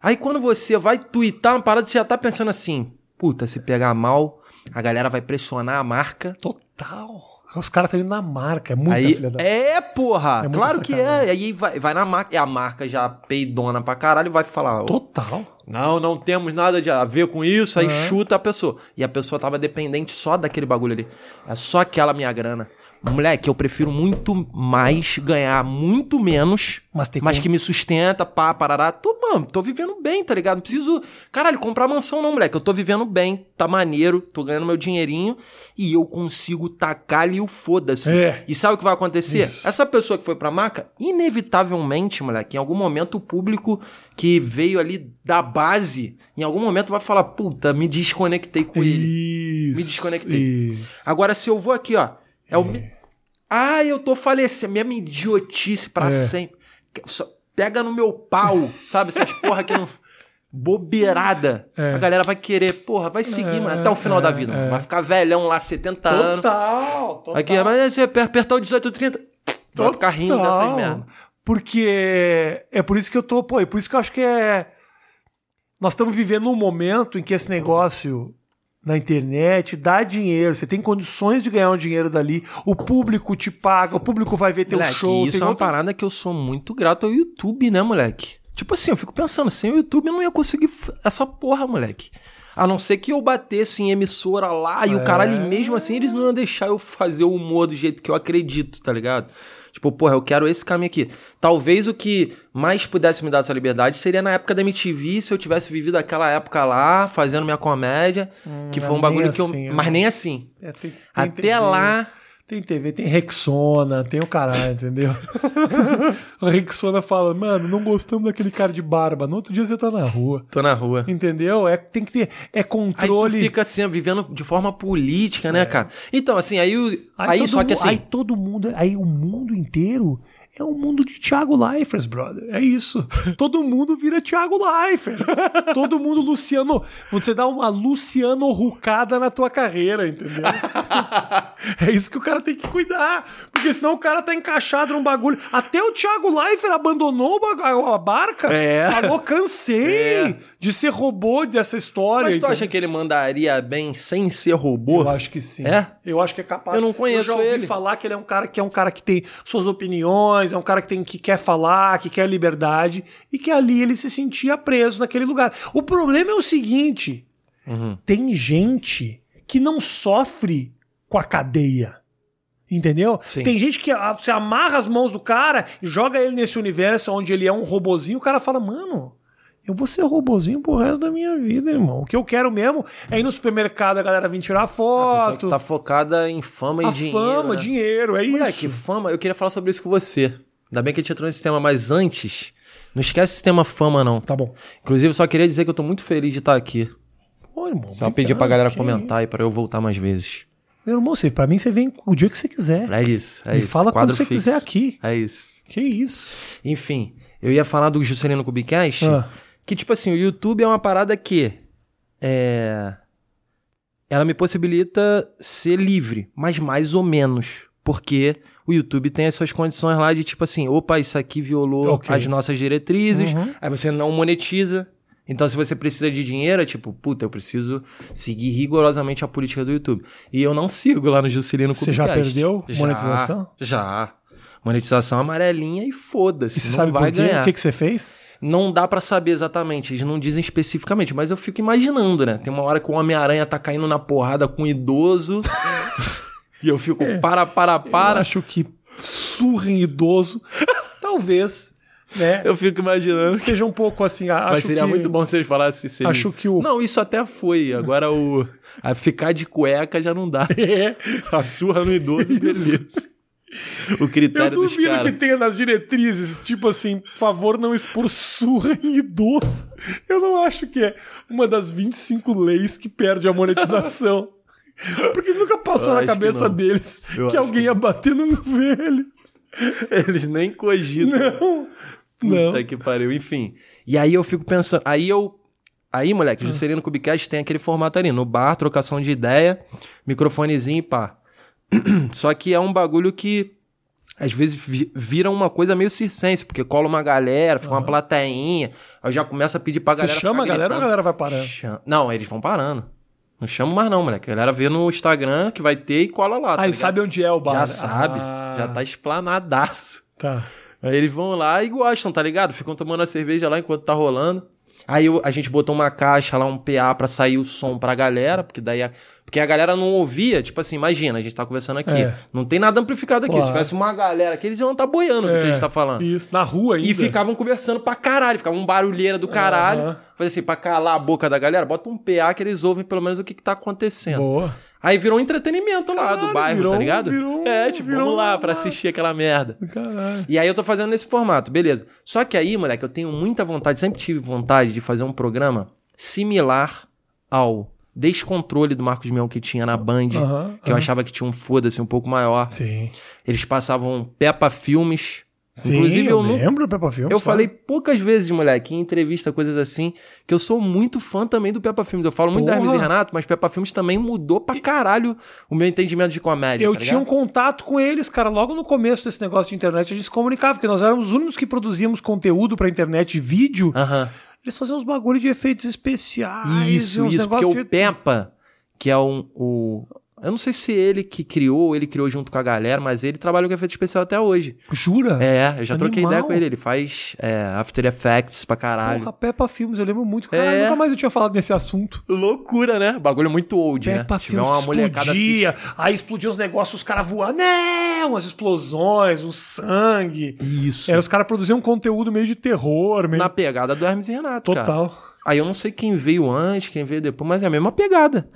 Aí quando você vai twittar uma parada, você já tá pensando assim, puta, se pegar mal, a galera vai pressionar a marca. Total. Os caras estão indo na marca, é muita Aí, filha da... é, porra! É claro que é. E aí vai, vai na marca, e a marca já peidona pra caralho vai falar: "Ô, Total. Não, não temos nada de a ver com isso, aí Aham. chuta a pessoa. E a pessoa tava dependente só daquele bagulho ali. É só aquela minha grana. Moleque, eu prefiro muito mais ganhar muito menos, Mas tem mas que me sustenta, pá, parará. Tô, mano, tô vivendo bem, tá ligado? Não preciso, caralho, comprar mansão não, moleque. Eu tô vivendo bem, tá maneiro, tô ganhando meu dinheirinho e eu consigo tacar ali o foda-se. É. E sabe o que vai acontecer? Isso. Essa pessoa que foi pra marca, inevitavelmente, moleque, em algum momento o público que veio ali da base, em algum momento vai falar, puta, me desconectei com ele. Isso. Me desconectei. Isso. Agora, se eu vou aqui, ó, é o. Ah, eu tô falecendo. Mesma idiotice pra É. sempre. só pega no meu pau, sabe? Essas porra que não. Bobeirada. É. A galera vai querer, porra, vai seguir mano, até o final é, da vida. mano. é. Vai ficar velhão lá, 70 anos. Total, total. Aqui, mas você aper- apertar o 18, 30. Vai ficar rindo Total. dessas merda. Porque é por isso que eu tô, pô, é por isso que eu acho que é. Nós estamos vivendo um momento em que esse negócio na internet dá dinheiro, você tem condições de ganhar um dinheiro dali, o público te paga, o público vai ver teu Moleque, show. isso é uma outra- parada que eu sou muito grato ao YouTube, né, moleque? Tipo assim, eu fico pensando, sem o YouTube eu não ia conseguir essa porra, moleque. A não ser que eu batesse em emissora lá e o É. caralho, e mesmo assim eles não iam deixar eu fazer o humor do jeito que eu acredito, tá ligado? Tipo, porra, eu quero esse caminho aqui. Talvez o que mais pudesse me dar essa liberdade seria na época da MTV, se eu tivesse vivido aquela época lá, fazendo minha comédia, que foi um bagulho que eu. assim, Mas né? nem assim. É, tem- tem Até TV, lá. Tem TV, tem Rexona, tem o caralho, entendeu? a Rexona fala, mano, não gostamos daquele cara de barba. No outro dia você tá na rua. Tô na rua. Entendeu? É, tem que ter. É Aí controle. tu fica assim, vivendo de forma política, né, cara? Então, assim, aí, o- aí, todo só que assim. Aí todo mundo. Aí o mundo inteiro é o mundo de Thiago Leifert, brother. É isso. Todo mundo vira Thiago Leifert. todo mundo Luciano. Você dá uma Luciano Rucada na tua carreira, entendeu? é isso que o cara tem que cuidar. Porque senão o cara tá encaixado num bagulho. Até o Thiago Leifert abandonou a barca. É. Falou, cansei É. de ser robô dessa história. Mas tu acha que ele mandaria bem sem ser robô? Eu acho que sim. É? Eu acho que é capaz. Eu não conheço Eu já ouvi ele. falar que ele é um cara que é um cara que tem suas opiniões, é um cara que tem que quer falar, que quer liberdade e que ali ele se sentia preso naquele lugar. O problema é o seguinte, Uhum. tem gente que não sofre com a cadeia. Entendeu? Sim. Tem gente que ah, você amarra as mãos do cara e joga ele nesse universo onde ele é um robozinho, o cara fala, mano, eu vou ser robozinho pro resto da minha vida, irmão. O que eu quero mesmo é ir no supermercado, a galera vir tirar A foto. que tá focada em fama e a dinheiro. fama, né? dinheiro, é Moleque, isso. fama, eu queria falar sobre isso com você. Ainda bem que a gente entrou nesse tema, mas antes, não esquece esse tema fama, não. Tá bom. Inclusive, só queria dizer que eu tô muito feliz de estar aqui. Pô, irmão, Só pedir pra galera que comentar aí pra eu voltar mais vezes. Meu irmão, você, pra mim você vem o dia que você quiser. É isso, é Me isso. fala quando Quadro você fixo. quiser aqui. É isso. Que isso. Enfim, eu ia falar do Juscelino Kubicast, Ah. Que tipo assim, o YouTube é uma parada que é ela me possibilita ser livre, mas mais ou menos, porque o YouTube tem as suas condições lá de tipo assim, opa, isso aqui violou Ok. as nossas diretrizes, Uhum. aí você não monetiza. Então, se você precisa de dinheiro, é tipo, puta, eu preciso seguir rigorosamente a política do YouTube. E eu não sigo lá no Juscelino Você já perdeu Já, monetização? Já. Monetização amarelinha e foda-se. Você não sabe vai por quê? ganhar. O que, que você fez? Não dá pra saber exatamente, eles não dizem especificamente, mas eu fico imaginando, né? Tem uma hora que o Homem-Aranha tá caindo na porrada com um idoso. e eu fico, para, para, Eu para. acho que surra em idoso, talvez, né? Eu fico imaginando. Seja um pouco assim, acho mas seria que... muito bom se eles falassem. Se ele- Acho que o- Não, isso até foi. Agora o. A ficar de cueca já não dá. É. A surra no idoso, beleza. O critério Eu duvido que tenha nas diretrizes, tipo assim, por favor, não expor surra em idoso. Eu não acho que é uma das 25 leis que perde a monetização. Porque nunca passou Eu na que cabeça não. deles Eu que alguém ia bater num velho. Eles nem cogitam. Não. Puta Não. que pariu. Enfim. E aí eu fico pensando. Aí eu. Aí, moleque, o Juscelino Kubicast tem aquele formato ali, no bar, trocação de ideia, microfonezinho e pá. Só que é um bagulho que às vezes vi- vira uma coisa meio circense, porque cola uma galera, fica uma plateinha, aí já começa a pedir pra Você galera. chama a galera ou a galera vai parando? Chama- Não, eles vão parando. Não chamo mais não, moleque. A galera vê no Instagram que vai ter e cola lá. tá Ah, ligado? sabem onde é o bar. Já sabe, Ah, já tá explanadaço. Tá. Aí eles vão lá e gostam, tá ligado? Ficam tomando a cerveja lá enquanto tá rolando. Aí eu- a gente botou uma caixa lá, um PA pra sair o som pra galera, porque daí a, porque a galera não ouvia, tipo assim, imagina, a gente tá conversando aqui. É. Não tem nada amplificado aqui. Claro. Se tivesse uma galera aqui, eles iam estar boiando do que a gente tá falando. Isso, na rua ainda. E ficavam conversando pra caralho, ficava um barulheira do caralho. Aham. Fazia assim, pra calar a boca da galera, bota um PA que eles ouvem pelo menos o que, que tá acontecendo. Boa. Aí virou um entretenimento lá Caralho, do bairro, virou tá ligado? virou é, tipo, virou vamos lá pra assistir aquela merda. Caralho. E aí eu tô fazendo nesse formato, beleza. Só que aí, moleque, eu tenho muita vontade, sempre tive vontade de fazer um programa similar ao Descontrole do Marcos Mion que tinha na Band, que eu achava que tinha um foda-se um pouco maior. Sim. Eles passavam Peppa Filmes Inclusive, eu eu não- lembro Peppa Filmes. Eu claro. falei poucas vezes, moleque, em entrevista, coisas assim, que eu sou muito fã também do Peppa Filmes. Eu falo muito da Porra. Hermes e Renato, mas Peppa Filmes também mudou pra caralho o meu entendimento de comédia. Eu tá tinha um contato com eles, cara, logo no começo desse negócio de internet, a gente se comunicava, porque nós éramos os únicos que produzíamos conteúdo pra internet, vídeo. Aham. Eles faziam uns bagulho de efeitos especiais. Isso, isso, porque negócios o Peppa, que é um, o... Eu não sei se ele que criou, ou ele criou junto com a galera, mas ele trabalha com efeito especial até hoje. Jura? É, eu já troquei Animal. ideia com ele. Ele faz é, After Effects pra caralho. Porra, Peppa Filmes, eu lembro muito. Caralho, É. nunca mais eu tinha falado nesse assunto. Loucura, né? Bagulho muito old, Peppa né? Tiver Filmes uma molecada explodia, assist- aí explodia os negócios, os caras voando, né? Umas explosões, um sangue. Isso. Era, os caras produziam um conteúdo meio de terror, meio... Na pegada do Hermes e Renato, cara. Total. Aí eu não sei quem veio antes, quem veio depois, mas é a mesma pegada.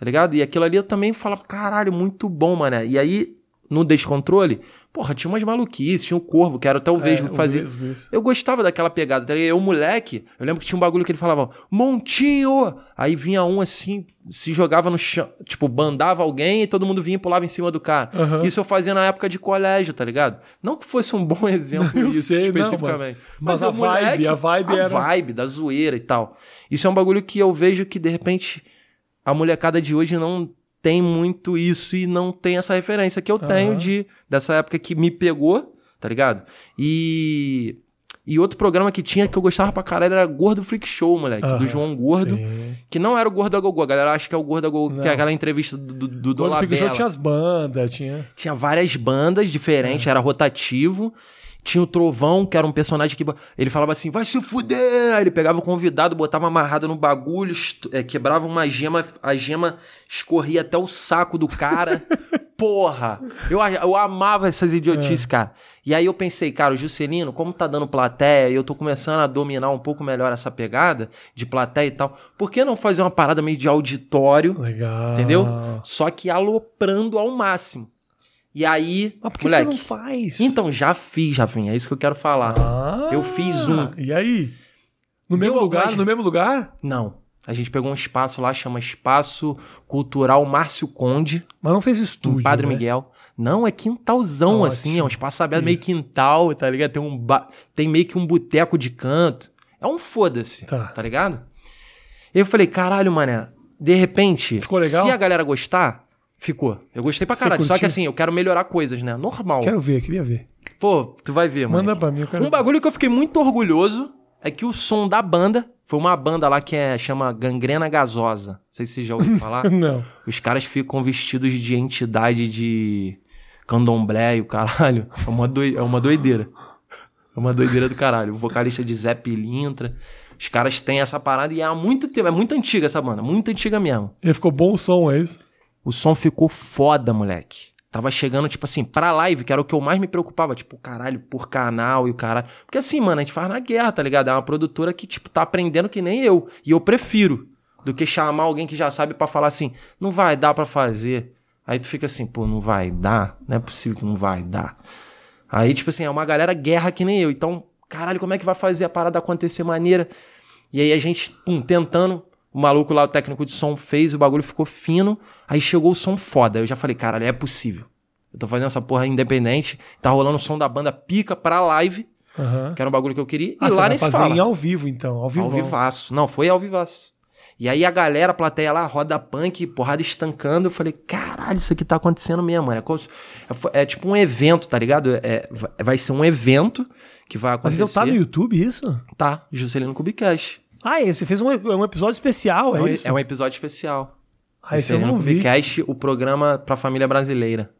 Tá ligado? E aquilo ali eu também falava, caralho, muito bom, mané. E aí, no descontrole, porra, tinha umas maluquices, tinha o Corvo, que era até o Vesgo que o fazia. Eu gostava daquela pegada, tá ligado? Eu, moleque, eu lembro que tinha um bagulho que ele falava, Montinho! Aí vinha um assim, se jogava no chão, tipo, bandava alguém e todo mundo vinha e pulava em cima do cara. Aham. Isso eu fazia na época de colégio, tá ligado? Não que fosse um bom exemplo Eu isso, sei, não, especificamente. mas- mas a o vibe- a vibe era- vibe da zoeira e tal. Isso é um bagulho que eu vejo que, de repente, a molecada de hoje não tem muito isso e não tem essa referência que eu tenho Aham. de dessa época que me pegou, tá ligado? E e outro programa que tinha que eu gostava pra caralho era Gordo Freak Show, moleque, do Aham, João Gordo, sim. que não era o Gordo a Gogô, a galera acha que é o Gordo a Gogô, que é aquela entrevista do, do, do Quando fica o show tinha as bandas, tinha... Tinha várias bandas diferentes, É. era rotativo. Tinha o Trovão, que era um personagem que ele falava assim, vai se fuder! Aí ele pegava o convidado, botava amarrado no bagulho, é, quebrava uma gema, a gema escorria até o saco do cara. Porra! Eu, eu amava essas idiotices, É. cara. E aí eu pensei, cara, o Juscelino, como tá dando plateia e eu tô começando a dominar um pouco melhor essa pegada de plateia e tal, por que não fazer uma parada meio de auditório? Legal. Entendeu? Só que aloprando ao máximo. E aí, Mas por que moleque, você não faz? então já fiz, Rafinha, é isso que eu quero falar. Ah, eu fiz um. E aí? No Deu mesmo lugar? algumas- No mesmo lugar? Não. A gente pegou um espaço lá, chama Espaço Cultural Márcio Conde, Mas não fez em estúdio, Padre né? Miguel. Não, é quintalzão, Ótimo. assim, é um espaço aberto, meio quintal, tá ligado? Tem, um ba... Tem meio que um boteco de canto. É um foda-se, Tá. tá. ligado? Eu falei, caralho, mané, de repente, Ficou legal? se a galera gostar, ficou. Eu gostei pra Você caralho. Só que assim, eu quero melhorar coisas, né? Normal. Quero ver, queria ver. Pô, tu vai ver, mano. Manda pra mim, eu quero Um bagulho que eu fiquei muito orgulhoso é que o som da banda foi uma banda lá que é, chama Gangrena Gasosa. Não sei se vocês já ouviram falar. Não. Os caras ficam vestidos de entidade de candomblé e o caralho. É uma, doi- é uma doideira. É uma doideira do caralho. O vocalista de Zé Pilintra. Os caras têm essa parada e é há muito tempo. É muito antiga essa banda. Muito antiga mesmo. E ficou bom o som, é isso? O som ficou foda, moleque. Tava chegando, tipo assim, pra live, que era o que eu mais me preocupava. Tipo, caralho, por canal e o caralho. Porque assim, mano, a gente faz na guerra, tá ligado? É uma produtora que, tipo, tá aprendendo que nem eu. E eu prefiro do que chamar alguém que já sabe pra falar assim, não vai dar pra fazer. Aí tu fica assim, pô, não vai dar? Não é possível que não vai dar. Aí, tipo assim, é uma galera guerra que nem eu. Então, caralho, como é que vai fazer a parada acontecer maneira? E aí a gente, pum, tentando. O maluco lá, o técnico de som, fez, o bagulho ficou fino. Aí chegou o som foda. Eu já falei, caralho, é possível. Eu tô fazendo essa porra independente. Tá rolando o som da banda pica pra live, Aham. que era um bagulho que eu queria. Ah, e lá vai nem se fala. em ao vivo, então. Ao vivo. Ao vivaço. Não, foi ao vivaço. E aí a galera, a plateia lá, roda punk, porrada estancando. Eu falei, caralho, isso aqui tá acontecendo mesmo, mano. É, é, é tipo um evento, tá ligado? É, vai- ser um evento que vai Mas acontecer. então tá no YouTube isso? Tá, Juscelino Kubicast. Ah, é, você fez um, um episódio especial, é, É um, isso? é um episódio especial. Ah, esse eu Juscelino não vi. Kubicast, o programa pra família brasileira.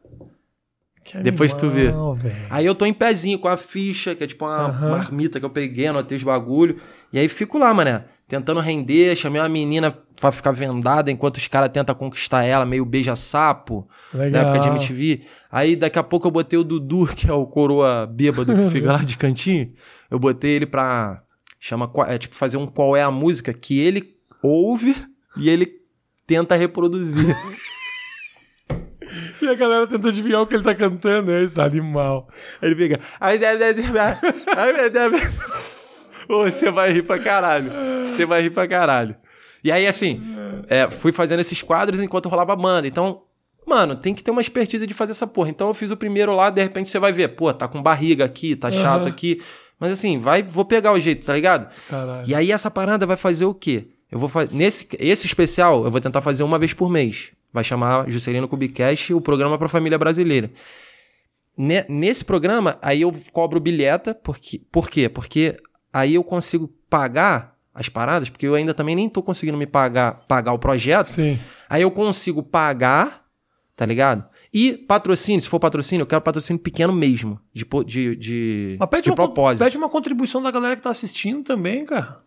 Que Depois tu vê. animal, velho. Aí eu tô em pezinho com a ficha, que é tipo uma Aham. marmita que eu peguei, anotei os bagulho. E aí fico lá, mané, tentando render. Chamei uma menina pra ficar vendada enquanto os caras tentam conquistar ela, meio beija-sapo, na época de MTV. Aí daqui a pouco eu botei o Dudu, que é o coroa bêbado que fica lá de cantinho. Eu botei ele pra. Chama. É tipo fazer um qual é a música que ele ouve e ele tenta reproduzir. E a galera tenta adivinhar o que ele tá cantando, é isso? Animal. Ele fica. Ô, Você vai rir pra caralho. Você vai rir pra caralho. E aí, assim, é, fui fazendo esses quadros enquanto rolava a banda. Então, Mano, tem que ter uma expertise de fazer essa porra. Então eu fiz o primeiro lá, de repente você vai ver, pô, tá com barriga aqui, tá chato Aham. aqui. Mas assim, vai, vou pegar o jeito, tá ligado? Caralho. E aí essa parada vai fazer o quê? Eu vou fazer. Nesse esse especial, eu vou tentar fazer uma vez por mês. Vai chamar Juscelino Kubicast, o programa pra família brasileira. Ne- Nesse programa, aí eu cobro bilheta, porque, por quê? Porque aí eu consigo pagar as paradas, porque eu ainda também nem tô conseguindo me pagar, pagar o projeto. Sim. Aí eu consigo pagar, tá ligado? E patrocínio, se for patrocínio, eu quero patrocínio pequeno mesmo, de, de, de, Mas pede de uma, propósito. pede uma contribuição da galera que tá assistindo também, cara.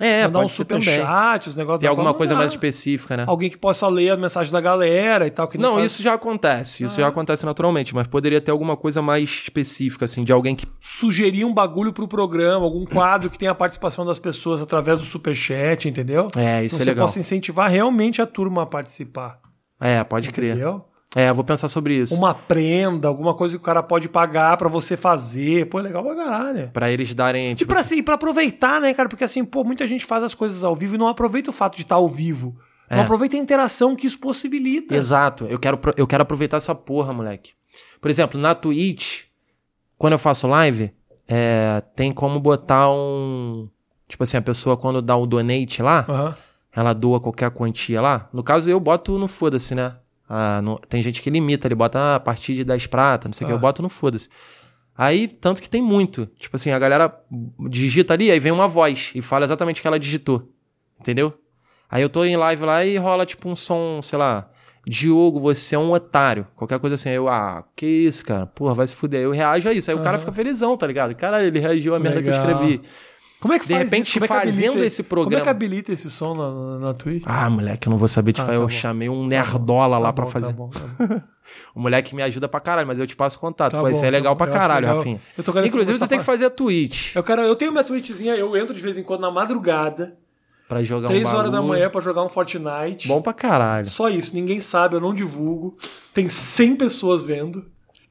É, Mandar um pode ser super também. chat, os negócios Tem alguma coisa mais específica, né? Alguém que possa ler a mensagem da galera e tal. Que Não, faz- isso já acontece. Isso Ah. já acontece naturalmente, mas poderia ter alguma coisa mais específica, assim, de alguém que. Sugerir um bagulho pro programa, algum quadro que tenha a participação das pessoas através do superchat, entendeu? É, isso então é você legal. possa incentivar realmente a turma a participar. É, pode crer. Entendeu? É, eu vou pensar sobre isso. Uma prenda, alguma coisa que o cara pode pagar pra você fazer. Pô, é legal pra caralho. Pra eles darem. E Tipo, pra, assim, pra aproveitar, né, cara? Porque assim, pô, muita gente faz as coisas ao vivo e não aproveita o fato de estar ao vivo. Não É. aproveita a interação que isso possibilita. Exato. Eu quero, eu quero aproveitar essa porra, moleque. Por exemplo, na Twitch, quando eu faço live, é, tem como botar um. Tipo assim, a pessoa quando dá o donate lá, Aham. ela doa qualquer quantia lá. No caso, eu boto no foda-se, né? Ah, no- tem gente que limita, ele bota ah, a partir de 10 prata, não sei o que, Ah. eu boto no foda-se. Aí, tanto que tem muito. Tipo assim, a galera digita ali, aí vem uma voz e fala exatamente o que ela digitou. Entendeu? Aí eu tô em live lá e rola tipo um som, sei lá, Diogo, você é um otário. Qualquer coisa assim. Aí eu, ah, que isso, cara? Porra, vai se fuder. Aí eu reajo a isso. Aí o cara fica felizão, tá ligado? Caralho, ele reagiu à merda que eu Legal. escrevi. Como é que De faz repente, isso? Como é que fazendo habilita- esse Como é que programa- habilita esse som na, na, na Twitch? Ah, moleque, eu não vou saber te Ah, falar. tá eu bom. chamei um nerdola lá Tá pra bom, fazer. Tá bom, tá bom. O moleque me ajuda pra caralho, mas eu te passo contato. Tá Pô, isso é legal tá pra caralho, legal. Rafinha. Inclusive, tu tem que fazer a Twitch Eu, quero, eu tenho minha Twitchzinha, eu entro de vez em quando na madrugada, pra jogar três um horas da manhã pra jogar um Fortnite. Bom pra caralho. Só isso, ninguém sabe, eu não divulgo. Tem 100 pessoas vendo,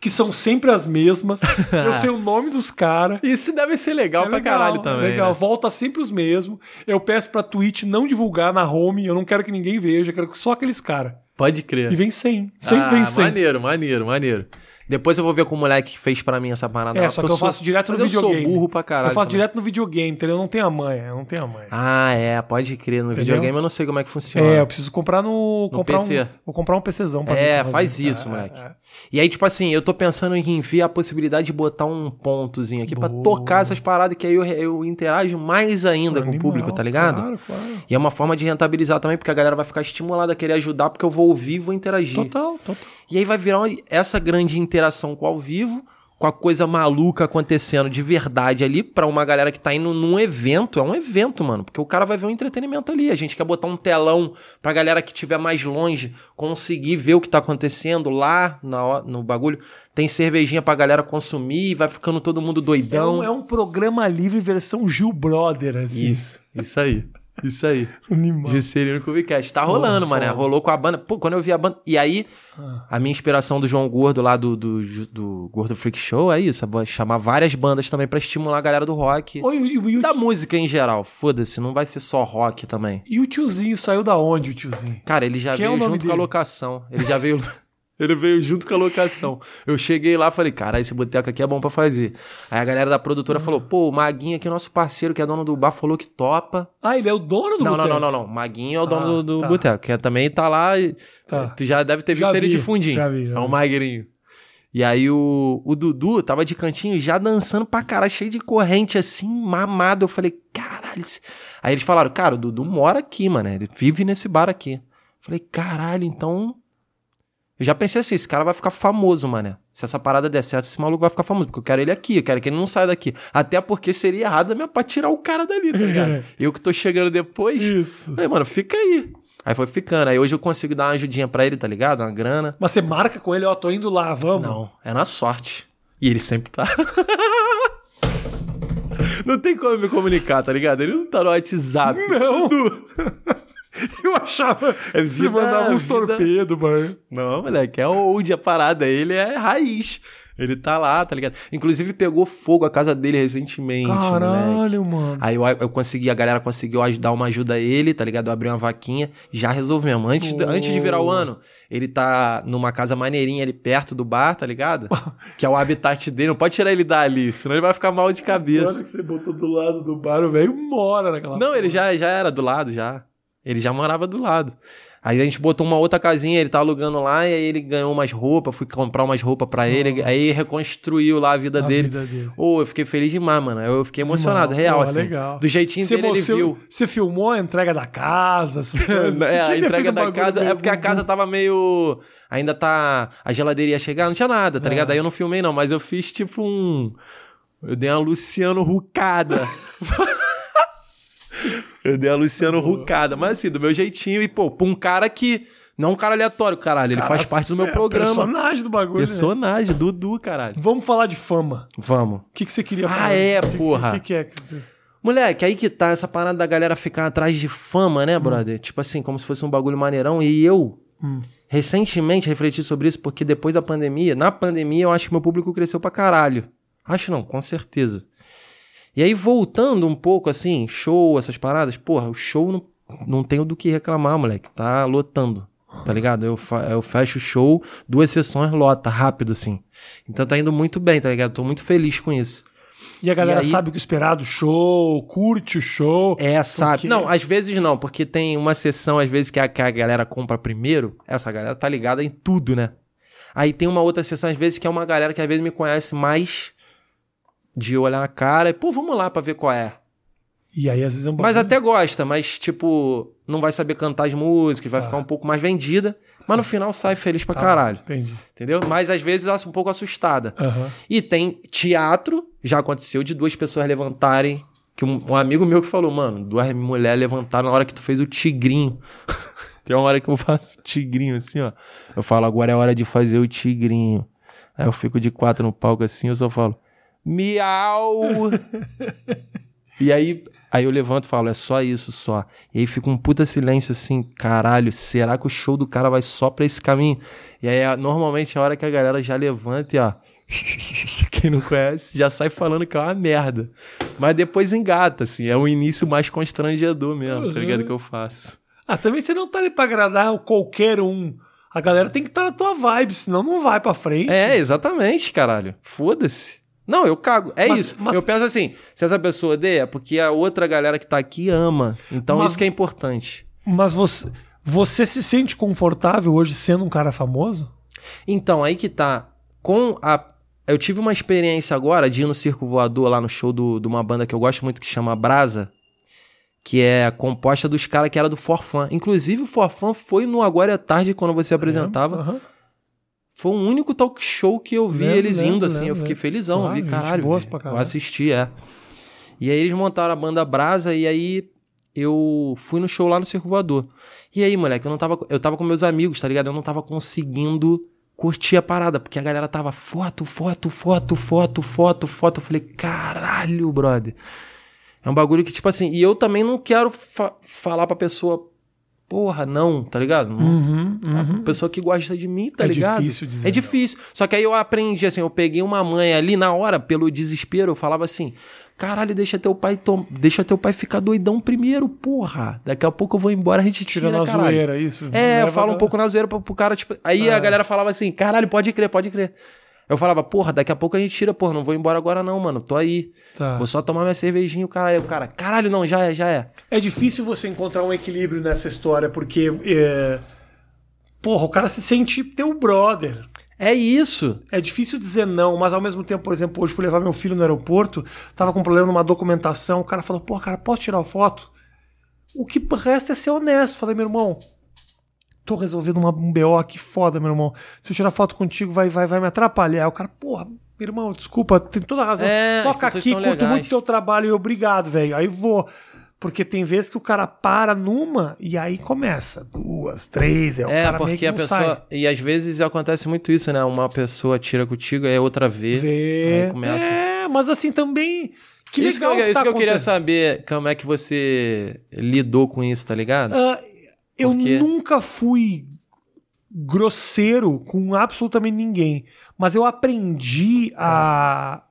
que são sempre as mesmas. eu sei o nome dos caras. Isso deve ser legal É pra caralho também. É legal, né? volta sempre os mesmos. Eu peço pra Twitch não divulgar na home, eu não quero que ninguém veja, eu quero só aqueles caras. Pode crer. E vem 100, sempre ah, vem 100. Maneiro, maneiro, maneiro. Depois eu vou ver com o moleque que fez pra mim essa parada. É, lá, só que eu sou- faço direto no mas videogame. Eu sou burro pra caralho. eu faço também. direto no videogame, entendeu? Eu não tenho a manha, eu não tenho a manha. Ah, é, pode crer. No Entendeu? videogame eu não sei como é que funciona. É, eu preciso comprar no. No comprar PC. Um, vou comprar um PCzão pra É, pra fazer. faz isso, É, moleque. é. E aí, tipo assim, eu tô pensando em ver a possibilidade de botar um pontozinho aqui pra Boa. tocar essas paradas, que aí eu, eu interajo mais ainda com o público, tá ligado? Claro, claro. E é uma forma de rentabilizar também, porque a galera vai ficar estimulada a querer ajudar, porque eu vou ouvir e vou interagir. Total, total. E aí vai virar uma- essa grande interação com o ao vivo, com a coisa maluca acontecendo de verdade ali, pra uma galera que tá indo num evento. É um evento, mano, porque o cara vai ver um entretenimento ali. A gente quer botar um telão pra galera que estiver mais longe conseguir ver o que tá acontecendo lá na, no bagulho. Tem cervejinha pra galera consumir, vai ficando todo mundo É doidão. um, é um programa livre versão Gil Brother, assim. Isso, isso aí. Isso aí. Animal. Juscelino Kubicast. Tá rolando, foda. Rolou com a banda. Pô, quando eu vi a banda. E aí, Ah. a minha inspiração do João Gordo lá do, do, do Gordo Freak Show é isso. Vou chamar várias bandas também pra estimular a galera do rock. E, e, o, Da música em geral. Foda-se, não vai ser só rock também. e o tiozinho saiu da onde, o tiozinho? Cara, ele já Quem é veio nome junto com a dele? locação. Ele já veio. Ele veio junto com a locação. Eu cheguei lá e falei, cara, esse boteco aqui é bom pra fazer. Aí a galera da produtora falou, pô, o Maguinho aqui, nosso parceiro, que é dono do bar, falou que topa. Ah, ele é o dono do Não, não, boteco? não, não, não. Maguinho é o Ah, dono do, do tá. boteco, que é- também tá lá. e- Tá. Tu já deve ter Já visto ele vi, de fundinho. já vi, já é um vi. magrinho. E aí o, o Dudu tava de cantinho já dançando pra caralho, cheio de corrente assim, mamado. Eu falei, caralho. Aí eles falaram, cara, o Dudu mora aqui, mano. Ele vive nesse bar aqui. Eu falei, caralho, então. Eu já pensei assim, esse cara vai ficar famoso, mano. Se essa parada der certo, esse maluco vai ficar famoso. Porque eu quero ele aqui, eu quero que ele não saia daqui. Até porque seria errado mesmo pra tirar o cara dali, tá ligado? eu que tô chegando depois. Isso. Falei, mano, fica aí. Aí foi ficando. Aí hoje eu consigo dar uma ajudinha pra ele, tá ligado? Uma grana. Mas você marca com ele, ó, tô indo lá, vamos? Não, é na sorte. E ele sempre tá. não tem como me comunicar, tá ligado? Ele não tá no WhatsApp. Não. Eu achava É que vida- mandava uns vida- torpedos, mano. Não, moleque, é old a parada. Ele é raiz. Ele tá lá, tá ligado? Inclusive pegou fogo a casa dele recentemente, moleque. Caralho, mano. Aí eu, eu consegui, a galera conseguiu dar uma ajuda a ele, tá ligado? Eu abri uma vaquinha, já resolvemos. Antes, de- antes de virar o ano, ele tá numa casa maneirinha ali perto do bar, tá ligado? que é o habitat dele, não pode tirar ele dali, senão ele vai ficar mal de cabeça. que você botou do lado do bar, o velho mora naquela Não, ele já, já era do lado, já. Ele já morava do lado. Aí a gente botou uma outra casinha, ele tá alugando lá, e aí ele ganhou umas roupas, fui comprar umas roupas pra ele, aí reconstruiu lá a vida a dele. vida dele. Ô, eu fiquei feliz demais, mano. Eu fiquei emocionado, real, pô, assim. legal. Do jeitinho Você, dele, ele você- viu. você filmou a entrega da casa? essas coisas? É, a entrega da casa. meio É porque a casa tava meio. Ainda tá. A geladeira ia chegar, não tinha nada, tá É. ligado? Aí eu não filmei, não, mas eu fiz tipo um. Eu dei uma Luciano Rucada. eu dei uma Luciano Rucada. Mas assim, do meu jeitinho. E, pô, pra um cara que. Não um cara aleatório, caralho. Ele Cara, faz parte do meu é, programa. personagem do bagulho. né? Personagem, Dudu, caralho. Vamos falar de fama. Vamos. O que, que você queria Ah, falar? é, O que- porra. O que, que é? Moleque, aí que tá essa parada da galera ficar atrás de fama, né, brother? Tipo assim, como se fosse um bagulho maneirão. E eu, Hum. recentemente, refleti sobre isso, porque depois da pandemia, na pandemia, eu acho que meu público cresceu pra caralho. Acho não, com certeza. E aí, voltando um pouco, assim, show, essas paradas, porra, o show não, não tenho do que reclamar, moleque. Tá lotando. Tá ligado? Eu, eu fecho o show, duas sessões, lota, rápido, assim. Então tá indo muito bem, tá ligado? Tô muito feliz com isso. E a galera E aí- sabe o que esperar do show, curte o show. É, sabe? Porque- Não, às vezes não, porque tem uma sessão, às vezes, que a, que a galera compra primeiro. Essa galera tá ligada em tudo, né? Aí tem uma outra sessão, às vezes, que é uma galera que às vezes me conhece mais de olhar na cara e, pô, vamos lá pra ver qual é. E aí, às vezes, é um Mas até gosta, mas, tipo, não vai saber cantar as músicas, vai Tá. ficar um pouco mais vendida, mas no final sai feliz pra caralho. Entendi. Entendeu? Mas às vezes um pouco assustada. Aham. E tem teatro, já aconteceu de duas pessoas levantarem. Que um, um amigo meu que falou, mano, duas mulheres levantaram na hora que tu fez o tigrinho. tem uma hora que eu faço o tigrinho assim, ó. Eu falo, agora é hora de fazer o tigrinho. Aí eu fico de quatro no palco assim, eu só falo, miau! e aí, aí eu levanto e falo, é só isso, só. E aí fica um puta silêncio assim, caralho, será que o show do cara vai só pra esse caminho? E aí, normalmente, é a hora que a galera já levanta e, ó, quem não conhece já sai falando que é uma merda. Mas depois engata, assim. É o início mais constrangedor mesmo, tá ligado? Que eu faço. Ah, também você não tá ali pra agradar qualquer um. A galera tem que estar na tua vibe, senão não vai pra frente. É, exatamente, caralho. Foda-se. Não, eu cago. É Mas- isso. mas- Eu penso assim: se essa pessoa odeia, é porque a outra galera que tá aqui ama. Então Mas- isso que é importante. Mas você, você se sente confortável hoje sendo um cara famoso? Então, aí que tá. Com a. Eu tive uma experiência agora de ir no Circo Voador lá no show do- de uma banda que eu gosto muito que chama Brasa. Que é composta dos caras que era do Forfã. Inclusive, o Forfã foi no Agora é Tarde quando você apresentava. Aham. Foi o único talk show que eu vi Lembro, eles lembro, indo, assim. lembro, eu fiquei felizão. Claro, eu vi, caralho. boa vi. pra eu caralho. assisti, é. E aí eles montaram a banda Brasa e aí eu fui no show lá no Circo Voador. E aí, moleque, eu não tava. Eu tava com meus amigos, tá ligado? Eu não tava conseguindo curtir a parada, porque a galera tava foto, foto, foto, foto, foto, foto. Eu falei, caralho, brother. É um bagulho que, tipo assim, e eu também não quero fa- falar pra pessoa, porra, não, tá ligado? Não- Uhum, uhum. a pessoa que gosta de mim, tá É ligado? difícil dizer É não. difícil. Só que aí eu aprendi, assim, eu peguei uma mãe ali na hora, pelo desespero, eu falava assim: caralho, deixa teu pai tom... deixa teu pai ficar doidão primeiro, porra. Daqui a pouco eu vou embora, a gente tira, Tira na caralho. zoeira, isso. É, eu falo um pouco na zoeira pro, pro cara, tipo. Aí Ah. a galera falava assim: caralho, pode crer, pode crer. Eu falava, porra, daqui a pouco a gente tira, porra, não vou embora agora não, mano, tô aí. Tá. Vou só tomar minha cervejinha, o cara, o cara, caralho, não, já é, já é. É difícil você encontrar um equilíbrio nessa história, porque. é, Porra, o cara se sente teu brother. É isso. É difícil dizer não, mas ao mesmo tempo, por exemplo, hoje fui levar meu filho no aeroporto, tava com problema numa documentação, o cara falou, pô, cara, posso tirar foto? O que resta é ser honesto. Falei, meu irmão, tô resolvendo uma, um BO aqui foda, meu irmão. Se eu tirar foto contigo, vai, vai, vai me atrapalhar. O cara, porra, meu irmão, desculpa, tem toda a razão. É, Toca aqui, curto legais. muito teu trabalho e obrigado, velho. Aí vou. Porque tem vezes que o cara para numa e aí começa. Duas, três, é o É, cara meio porque que a não pessoa. sai. E às vezes acontece muito isso, né? Uma pessoa tira contigo, aí a outra vê. Vê. Aí começa. É, mas assim também. Que isso legal que eu, que isso tá que eu queria saber, como é que você lidou com isso, tá ligado? Ah, eu Por quê? nunca fui grosseiro com absolutamente ninguém. Mas eu aprendi a.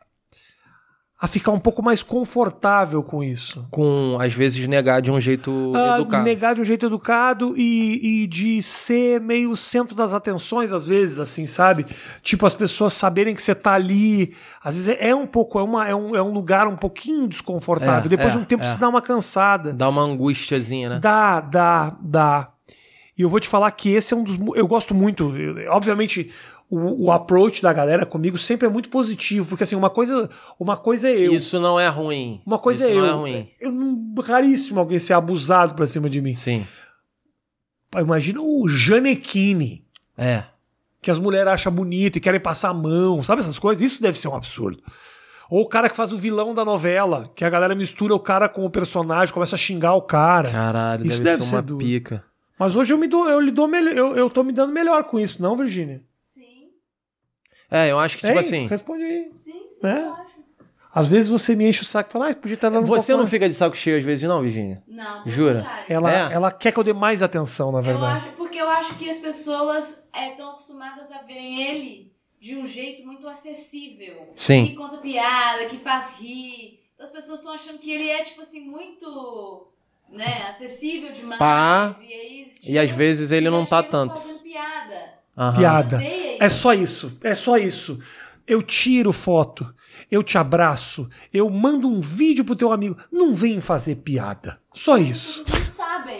a ficar um pouco mais confortável com isso. Com, às vezes, negar de um jeito Ah, educado. negar de um jeito educado e, e de ser meio centro das atenções, às vezes, assim, sabe? Tipo, as pessoas saberem que você tá ali. Às vezes é, é um pouco, é, uma, é, um, é um lugar um pouquinho desconfortável. É, Depois é, de um tempo é. você dá uma cansada. Dá uma angustiazinha, né? Dá, dá, dá. E eu vou te falar que esse é um dos. Eu gosto muito. eu- obviamente, o, o approach da galera comigo sempre é muito positivo, porque assim, uma coisa, uma coisa é eu. Isso não é ruim. Uma coisa Isso é eu. não é ruim. Eu não- raríssimo alguém ser abusado pra cima de mim. Sim. Imagina o Janequine, É. que as mulheres acham bonito e querem passar a mão, sabe essas coisas? Isso deve ser um absurdo. Ou o cara que faz o vilão da novela, que a galera mistura o cara com o personagem, começa a xingar o cara. Caralho, Isso deve, deve ser ser uma duro. pica. Mas hoje eu me dou, eu lhe dou melhor, eu, eu tô me dando melhor com isso, não, Virgínia? É, eu acho que, tipo Hein? assim. Responde aí. sim, sim, É? eu acho. Às vezes você me enche o saco e fala, ah, podia estar dando um Você não mais." fica de saco cheio às vezes, não, Virginia? Não, Jura? Ela, É? ela quer que eu dê mais atenção, na Eu verdade. acho, porque eu acho que as pessoas estão acostumadas a verem ele de um jeito muito acessível. Sim. Que conta piada, que faz rir. Então as pessoas estão achando que ele é, tipo assim, muito né, acessível demais. Pá. E, aí, E às vezes ele não tá tanto. fazendo piada. Aham. Piada. É só isso, é só isso. Eu tiro foto, eu te abraço, eu mando um vídeo pro teu amigo. Não vem fazer piada. Só isso.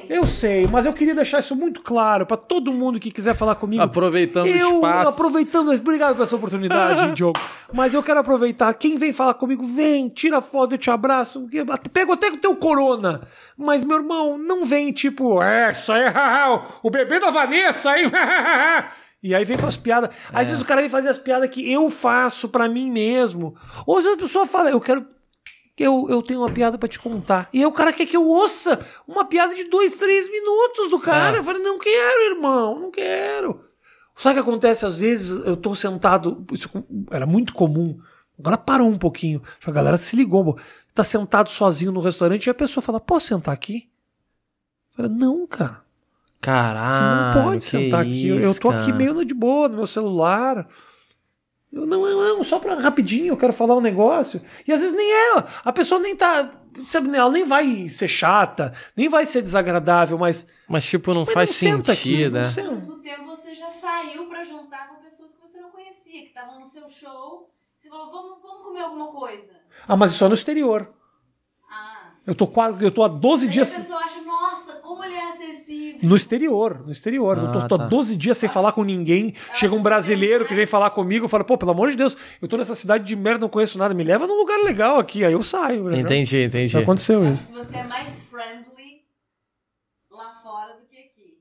Eu sei, mas eu queria deixar isso muito claro pra todo mundo que quiser falar comigo. Aproveitando o espaço. aproveitando, obrigado por essa oportunidade, Diogo. Mas eu quero aproveitar. Quem vem falar comigo, vem, tira foto, eu te abraço. Pego até com o teu corona. Mas, meu irmão, não vem tipo, é, isso aí, o bebê da Vanessa, hein? E aí vem com as piadas. É. Às vezes o cara vem fazer as piadas que eu faço pra mim mesmo. Ou às vezes a pessoa fala, eu quero. Eu, eu tenho uma piada pra te contar. E aí o cara quer que eu ouça uma piada de dois, três minutos do cara. É. Eu falei, não quero, irmão, não quero. Sabe o que acontece? Às vezes eu tô sentado, isso era muito comum. Agora parou um pouquinho. A galera se ligou. Tá sentado sozinho no restaurante e a pessoa fala: Posso sentar aqui? Eu falei, não, cara. Você Caralho. não pode sentar aqui. Eu- eu isso, tô aqui cara. meio de boa no meu celular. Eu, não, não, não, só pra rapidinho, eu quero falar um negócio. E às vezes nem é. A pessoa nem tá. Sabe, ela nem vai ser chata, nem vai ser desagradável, mas. Mas, tipo, não mas faz não senta aqui, sentido, não né? Ao mesmo tempo, você já saiu pra jantar com pessoas que você não conhecia, que estavam no seu show. Você falou, vamos, vamos comer alguma coisa. Ah, mas isso é no exterior. Ah. Eu tô quase. Eu tô há 12 Aí a dias. pessoa acha, nossa, como ele é acessível. No exterior, no exterior. eu tô, Ah, tô tá. há 12 dias sem falar com ninguém. Chega um brasileiro que vem falar comigo, eu falo, pô, pelo amor de Deus, eu tô nessa cidade de merda, não conheço nada, me leva num lugar legal aqui. Aí eu saio. né? Entendi, entendi. Já aconteceu isso. Você é mais friendly lá fora do que aqui.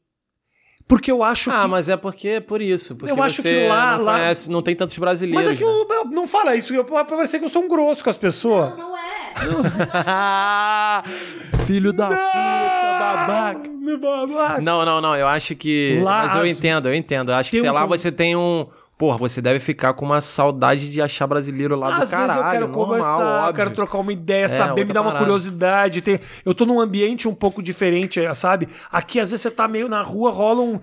Porque eu acho Ah, que. mas é porque é por isso. Porque Eu acho você que lá- não lá- conhece, não tem tantos Mas brasileiros. é que eu, eu- não fala isso, eu, vai parecer que eu sou um grosso com as pessoas. Não, não é. Filho da puta, babaca. Não, babaca. Não, não, não. Eu acho que. Lá mas eu as- entendo, eu entendo. Eu acho que, sei um lá, você tem um. Porra, você deve ficar com uma saudade de achar brasileiro lá do Às caralho. vezes eu quero normal, conversar, eu óbvio. quero trocar uma ideia, É, saber, me dar uma parada. curiosidade. Tem... Eu tô num ambiente um pouco diferente, sabe? Aqui, às vezes, você tá meio na rua, rola um.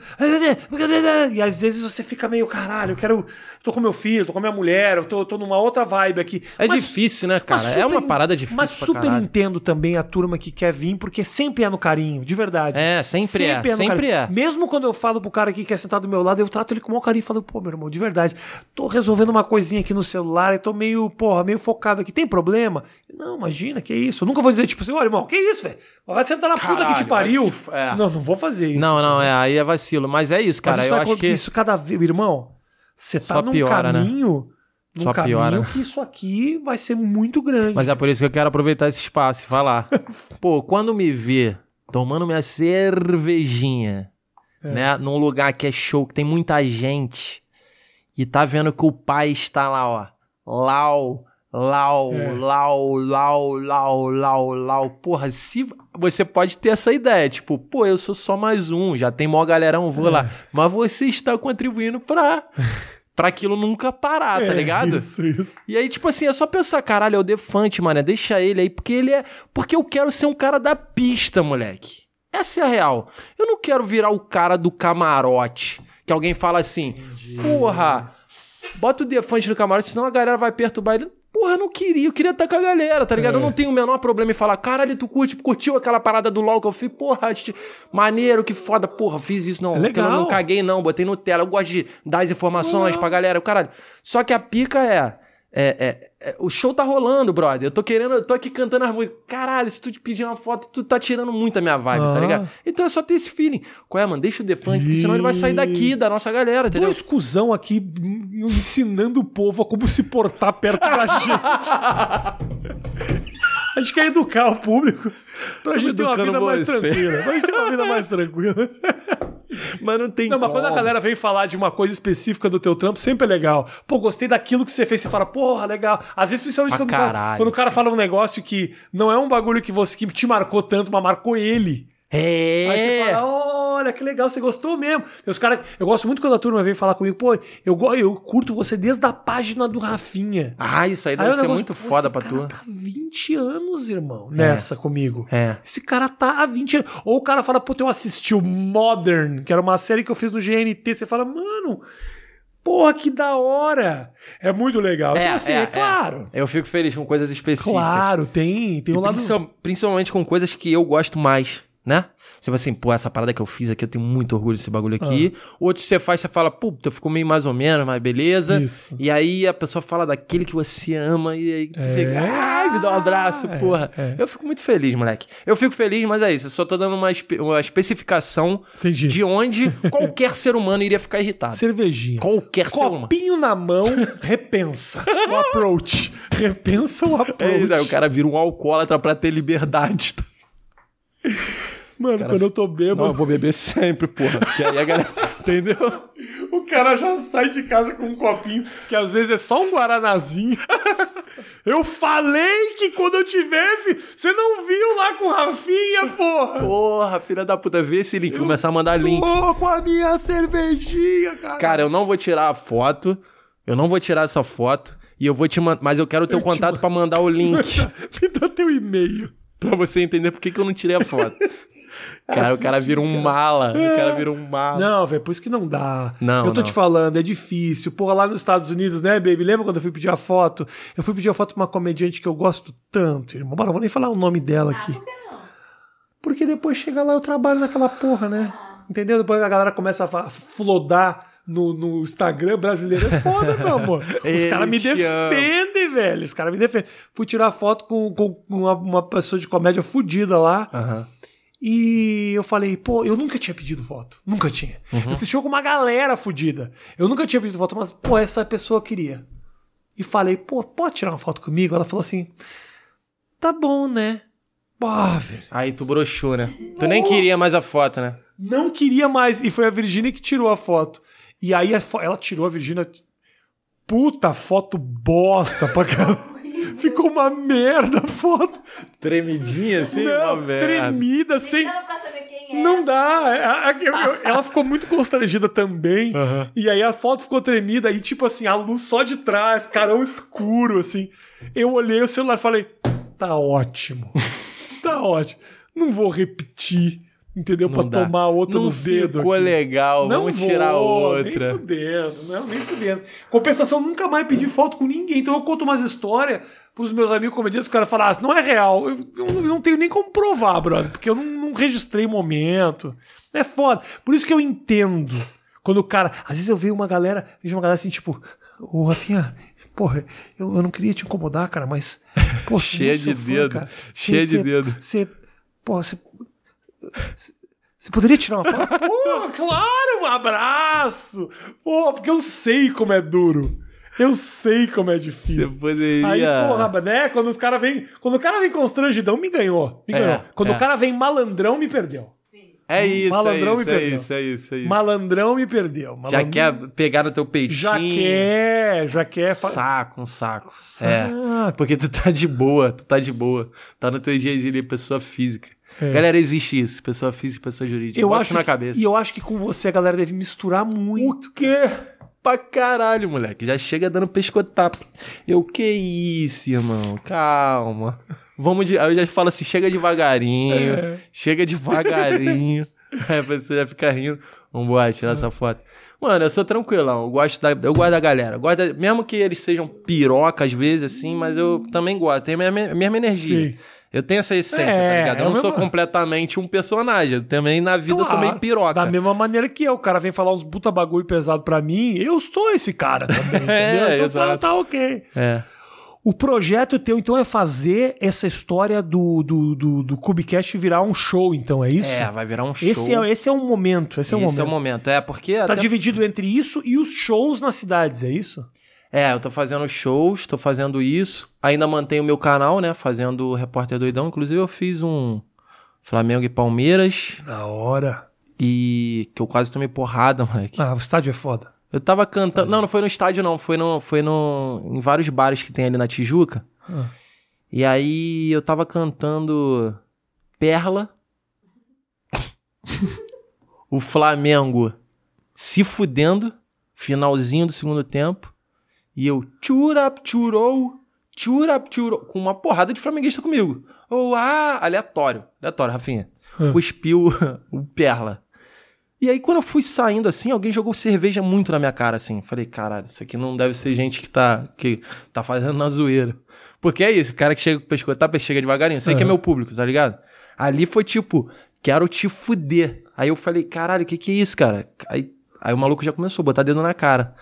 E às vezes você fica meio, caralho, eu quero. Tô com meu filho, tô com minha mulher, eu tô, tô numa outra vibe aqui. É Mas- difícil, né, cara? mas é super uma en- parada difícil Mas super caralho. entendo também a turma que quer vir, porque sempre é no carinho, de verdade. É, sempre é, no sempre carinho. é. Mesmo quando eu falo pro cara aqui que é sentado do meu lado, eu trato ele com o maior carinho e falo, pô, meu irmão, de verdade, tô resolvendo uma coisinha aqui no celular e tô meio, porra, meio focado aqui. Tem problema? Não, imagina, que isso. Eu nunca vou dizer, tipo assim, olha, irmão, que isso, velho? Vai sentar na puta que Caralho, te pariu. se é. Não, não vou fazer isso. Não, não, é, aí é vacilo. Mas é isso, Mas cara. isso eu acho que. isso cada vez, irmão, você tá Só num piora, né? caminho, num Só caminho piora, né? que isso aqui vai ser muito grande. Mas é por isso que eu quero aproveitar esse espaço e falar. Pô, quando me vê tomando minha cervejinha, É. né, num lugar que é show, que tem muita gente, e tá vendo que o pai está lá, ó, lau, lau, É. lau, lau, lau, lau, lau. Porra, se você pode ter essa ideia, tipo, pô, eu sou só mais um, já tem mó galerão, vou É. lá. Mas você está contribuindo pra... Pra aquilo nunca parar, tá É, ligado? Isso, isso. E aí, tipo assim, é só pensar, caralho, é o Defante, mano, deixa ele aí, porque ele é. Porque eu quero ser um cara da pista, moleque. Essa é a real. Eu não quero virar o cara do camarote. Que alguém fala assim, porra, bota o Defante no camarote, senão a galera vai perturbar ele. Porra, eu não queria, eu queria estar com a galera, tá ligado? É. Eu não tenho o menor problema em falar, caralho, tu curte, curtiu aquela parada do LOL que eu fiz? Porra, acho- maneiro, que foda, porra, fiz isso, não. É legal. Eu não caguei, não, botei no tela. Eu gosto de dar as informações pra galera, caralho. Só que a pica é. É, é- é, o show tá rolando, brother. Eu tô querendo, eu tô aqui cantando as músicas. Caralho, se tu te pedir uma foto, tu tá tirando muito a minha vibe, Ah. tá ligado? Então é só ter esse feeling. Qual é, mano? Deixa o defante, porque senão ele vai sair daqui, da nossa galera, entendeu? Dois cuzão aqui ensinando o povo a como se portar perto da gente. A gente quer educar o público pra gente ter uma vida mais você. tranquila. Pra gente ter uma vida mais tranquila. Mas não tem Não, mas quando a galera vem falar de uma coisa específica do teu trampo, sempre é legal. Pô, gostei daquilo que você fez. Você fala, porra, legal. Às vezes, principalmente Pra quando, o cara- quando o cara fala um negócio que não é um bagulho que você que te marcou tanto, mas marcou ele. Aí você É. fala, olha, que legal, você gostou mesmo. Tem os cara, eu gosto muito quando a turma vem falar comigo, pô, eu, eu curto você desde a página do Rafinha. Ah, isso aí Aí deve ser negócio, muito pô, foda esse pra cara tu. tá há 20 anos, irmão, nessa comigo. É. Esse cara tá há 20 anos. Ou o cara fala, puta, eu assisti o Modern, que era uma série que eu fiz no GNT. Você fala, mano, porra, que da hora. É muito legal. então, assim, é, claro. Eu fico feliz com coisas específicas. Claro, tem, tem E um lado... principal- principalmente com coisas que eu gosto mais, né? Você vai assim, pô, essa parada que eu fiz aqui, eu tenho muito orgulho desse bagulho aqui. Outros você faz, você fala, puta, ficou meio mais ou menos, mas beleza. Isso. E aí a pessoa fala daquele que você ama e aí É. fica, ai, me dá um abraço, É, porra. é. Eu fico muito feliz, moleque. Eu fico feliz, mas é isso. Eu só tô dando uma, espe- uma especificação Entendi. de onde qualquer ser humano iria ficar irritado. Cervejinha. Qualquer ser humano. Copinho na mão, repensa o approach. Repensa o É approach. isso, aí o cara vira um alcoólatra pra ter liberdade. Mano, quando eu tô bêbado, Não, eu vou beber sempre, porra. Porque aí a galera. Entendeu? o cara já sai de casa com um copinho, que às vezes é só um guaranazinho. Eu falei que quando eu tivesse, você não viu lá com Rafinha, porra. Porra, filha da puta, vê esse link. Começar a mandar link. Tô com a minha cervejinha, cara. Cara, eu não vou tirar a foto. Eu não vou tirar essa foto. E eu vou te mandar. Mas eu quero o teu Eu contato pra mandar o link. Me dá teu e-mail. pra você entender por que, que eu não tirei a foto. Cara, o cara vira um mala. O cara vira um mala. Não, velho, por isso que não dá. Não, Eu tô não. te falando, é difícil. Porra, lá nos Estados Unidos, né, baby? Lembra quando eu fui pedir a foto? Eu fui pedir a foto pra uma comediante que eu gosto tanto, irmão. Bora, não vou nem falar o nome dela aqui. que não? Porque depois chega lá eu trabalho naquela porra, né? Entendeu? Depois a galera começa a flodar no, no Instagram brasileiro. É foda, meu amor. Os caras me ama. defendem, velho. Os caras me defendem. Fui tirar foto com, com uma, uma pessoa de comédia fudida lá. Aham. E eu falei, pô, eu nunca tinha pedido foto. Nunca tinha. Uhum. Eu fiz show com uma galera fudida. Eu nunca tinha pedido foto, mas, pô, essa pessoa queria. E falei, pô, pode tirar uma foto comigo? Ela falou assim, tá bom, né? Pô, velho. Aí tu broxou, né? Tu nem queria mais a foto, né? Não queria mais. E foi a Virgínia que tirou a foto. E aí a fo- ela tirou a Virgínia. Puta foto bosta pra caramba. Ficou uma merda a foto. Tremidinha assim? Não, uma merda. tremida, sem. dava pra saber quem é. Não dá. Eu- Ela ficou muito constrangida também. Aham. E aí a foto ficou tremida e, tipo assim, a luz só de trás, carão escuro, assim. Eu olhei o celular e falei: tá ótimo. tá ótimo. Não vou repetir, entendeu? Não pra dá. tomar outra Não nos dedos. ficou aqui. legal. Vamos vou, tirar Nem outra. fudendo, não, nem fudendo. Compensação, nunca mais pedi foto com ninguém. Então eu conto umas histórias pros meus amigos comediantes, os caras falam, ah, não é real. Eu, eu não- eu não tenho nem como provar, brother, porque eu não, não registrei momento. É foda. Por isso que eu entendo. Quando o cara. Às vezes eu vejo uma galera, vejo uma galera assim, tipo, ô Rafinha. Porra, eu, eu não queria te incomodar, cara, mas. Pô, Cheia de fã, dedo. cara. Cheia de dedo. Você. Porra, você. Você poderia tirar uma foto? Pô, claro, um abraço! Pô, porque eu sei como é duro. Eu sei como é difícil. Você poderia. Aí, porra, né? Quando os caras vêm. Quando o cara vem constrangidão, me ganhou. Me É, ganhou. Quando é. o cara vem malandrão, me perdeu. É isso, Malandrão é me isso, é perdeu. isso, é isso, é isso. Malandrão me perdeu. Já Malandrão- quer pegar no teu peitinho. Já quer, já quer. Saco, um saco. Saco. É. Porque tu tá de boa, tu tá de boa. Tá no teu dia a dia ali, pessoa física. É. Galera, existe isso. Pessoa física, pessoa jurídica. Eu Bota acho isso na que- cabeça. E eu acho que com você a galera deve misturar muito. O quê? Pra caralho, moleque. Já chega dando pescotapo. Eu, que isso, irmão? Calma. Vamos de. Aí eu já falo assim: chega devagarinho. É. Chega devagarinho. Aí a pessoa já fica rindo. Vambora, tirar essa foto. Mano, eu sou tranquilão. Eu gosto da, eu gosto da galera. Eu gosto da- mesmo que eles sejam piroca às vezes, assim, mas eu também gosto. Tem a mesma, a mesma energia. Sim. Eu tenho essa essência, É, tá ligado? Eu é não o sou mesmo- completamente um personagem. Eu Também na vida eu sou meio piroca. Da mesma maneira que eu. O cara vem falar uns puta bagulho pesado pra mim, eu sou esse cara também, entendeu? então tá, exato. tá ok. É. O projeto teu, então, é fazer essa história do, do, do, do Cubicast virar um show, então, é isso? É, vai virar um show. esse, é, esse é um momento, esse é um Esse momento. é o momento. É, porque Tá até dividido entre isso e os shows nas cidades, é isso? É, eu tô fazendo shows, tô fazendo isso. Ainda mantenho o meu canal, né? Fazendo Repórter Doidão. Inclusive, eu fiz um Flamengo e Palmeiras. Da hora. E que eu quase tomei porrada, moleque. Ah, o estádio é foda. Eu tava cantando. Não, não foi no estádio, não. Foi no. Foi no. Em vários bares que tem ali na Tijuca. Ah. E aí eu tava cantando Perla. o Flamengo se fudendo. Finalzinho do segundo tempo. E eu churap churou. Churap churou. Com uma porrada de flamenguista comigo. Oh, ah, aleatório. Aleatório, Rafinha. Ah. Cuspiu o Perla. E aí, quando eu fui saindo assim, alguém jogou cerveja muito na minha cara, assim. Falei, caralho, isso aqui não deve ser gente que tá, que tá fazendo na zoeira. Porque é isso, o cara que chega com o pescoço, chega devagarinho. Sei que é meu público, tá ligado? Ali foi tipo, quero te fuder. Aí eu falei, caralho, o que que é isso, cara? Aí, aí o maluco já começou a botar dedo na cara.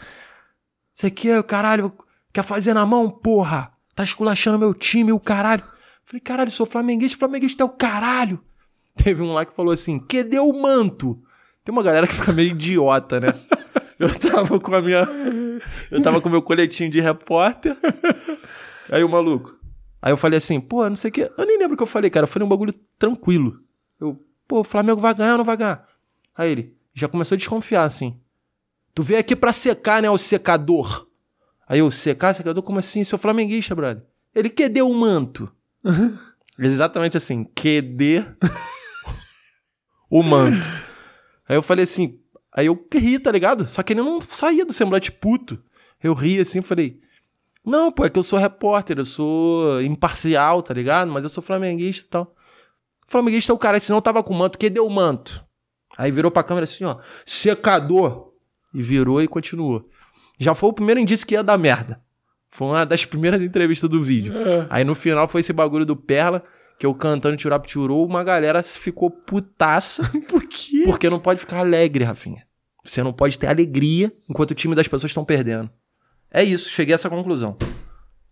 Isso aqui é o caralho, quer fazer na mão, porra? Tá esculachando meu time, o caralho. Falei, caralho, sou flamenguista, flamenguista é o caralho. Teve um lá que falou assim, que deu o manto? Tem uma galera que fica meio idiota, né? Eu tava com a minha. Eu tava com o meu coletinho de repórter. Aí o maluco. Aí eu falei assim, pô, não sei o que. Eu nem lembro o que eu falei, cara. Eu falei um bagulho tranquilo. Eu, pô, o Flamengo vai ganhar ou não vai ganhar? Aí ele já começou a desconfiar, assim. Tu veio aqui pra secar, né, o secador. Aí eu, secar, secador? Como assim? Seu flamenguista, brother. Ele, que deu o manto? Exatamente assim, QD o manto. Aí eu falei assim, aí eu ri, tá ligado? Só que ele não saía do semblante puto. Eu ri assim, falei, não, pô, é que eu sou repórter, eu sou imparcial, tá ligado? Mas eu sou flamenguista e tal. Flamenguista é o cara, senão eu tava com manto, que deu o manto? Aí virou pra câmera assim, ó, secador. E virou e continuou. Já foi o primeiro indício que ia dar merda. Foi uma das primeiras entrevistas do vídeo. Aí no final foi esse bagulho do Perla, que eu cantando Tirap Tirou, uma galera ficou putaça. Por quê? Porque não pode ficar alegre, Rafinha. Você não pode ter alegria enquanto o time das pessoas estão perdendo. É isso, cheguei a essa conclusão.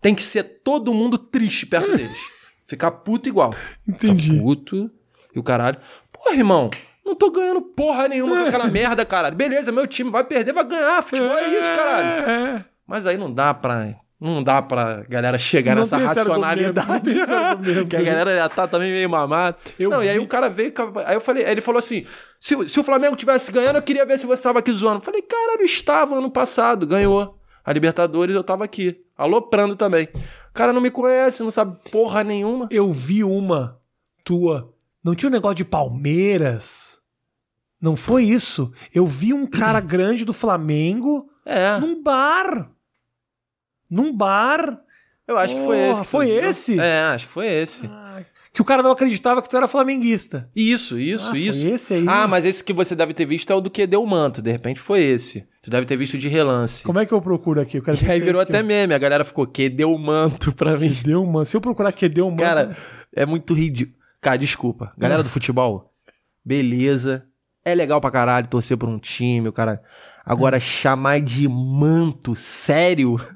Tem que ser todo mundo triste perto deles. Ficar puto igual. Entendi. Ficar puto e o caralho. Porra, irmão, não tô ganhando porra nenhuma com aquela merda, caralho. Beleza, meu time vai perder, vai ganhar. Futebol é isso, caralho. É, é. Mas aí não dá pra. Não dá pra galera chegar Não nessa racionalidade. que a galera já tá também meio mamada. Eu não, e aí vi- o cara veio. Aí eu falei, aí ele falou assim: se, se o Flamengo tivesse ganhando, eu queria ver se você tava aqui zoando. Eu falei, caralho, estava ano passado, ganhou. A Libertadores eu tava aqui. Aloprando também. O cara não me conhece, não sabe porra nenhuma. Eu vi uma tua. Não tinha um negócio de Palmeiras? Não foi isso. Eu vi um cara grande do Flamengo É, num bar. Num bar. eu acho que foi esse. que foi viu. esse? É, acho que foi esse. Que o cara não acreditava que tu era flamenguista. Isso, isso, Ah, foi isso. esse aí? Ah, mas esse que você deve ter visto é o do que deu o manto. De repente foi esse. Tu deve ter visto de relance. Como é que eu procuro aqui? Eu quero E aí virou até meme. A galera ficou, que deu o manto pra mim. Deu uma. Se eu procurar que deu uma. Cara, é muito ridículo. Cara, desculpa. Galera do futebol, beleza. É legal pra caralho torcer por um time, o cara. Agora, chamar de manto, sério?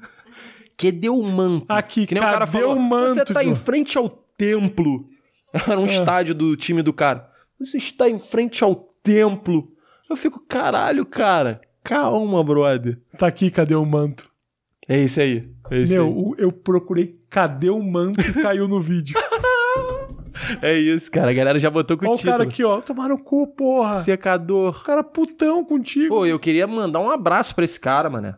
Que deu o manto. Aqui, que nem o cara cadê falou. o manto, Você tá em João?" frente ao templo. Era um estádio do time do cara. Você está em frente ao templo. Eu fico, caralho, cara. Calma, brother. Tá aqui, cadê o manto? É esse aí. É esse Meu, aí. eu procurei cadê o manto e caiu no vídeo. É isso, cara. A galera já botou com o o título. cara aqui, ó. Tomar no cu, porra. Secador. O cara putão contigo. Pô, eu queria mandar um abraço pra esse cara, mano.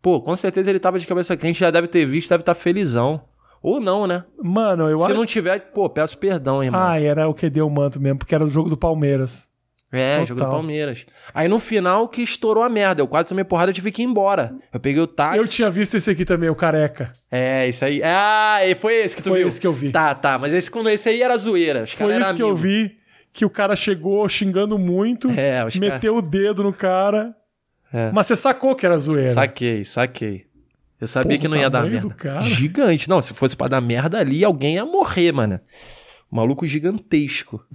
Pô, com certeza ele tava de cabeça quente, já deve ter visto, deve estar felizão. Ou não, né? Mano, eu Se acho. não tiver, pô, peço perdão, irmão. Ah, era o que deu o manto mesmo, porque era do jogo do Palmeiras. É, total. jogo do Palmeiras. Aí no final que estourou a merda. Eu quase tomei porrada e tive que ir embora. Eu peguei o táxi. Eu tinha visto esse aqui também, o careca. É, isso aí. Ah, e foi esse que tu Foi viu? esse que eu vi. Tá, tá. Mas esse, quando esse aí era zoeira. Os Foi cara isso que eu vi. que o cara chegou xingando muito, É, meteu o dedo no cara. É. Mas você sacou que era zoeira. Saquei, saquei. Eu sabia Porra, que não ia dar merda. cara. Gigante. Não, se fosse pra dar merda ali, alguém ia morrer, mano. Maluco gigantesco.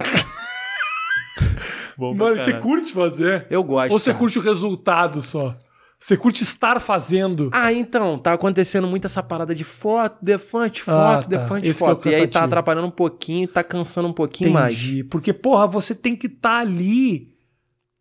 Bom Mano, você curte fazer? Eu gosto. Ou você cara. curte o resultado só? Você curte estar fazendo? Ah, então, tá acontecendo muito essa parada de foto, defante, foto, Ah, tá. defante, Esse é foto. e aí tá atrapalhando um pouquinho tá cansando um pouquinho mais. Entendi. Porque, porra, você tem que estar ali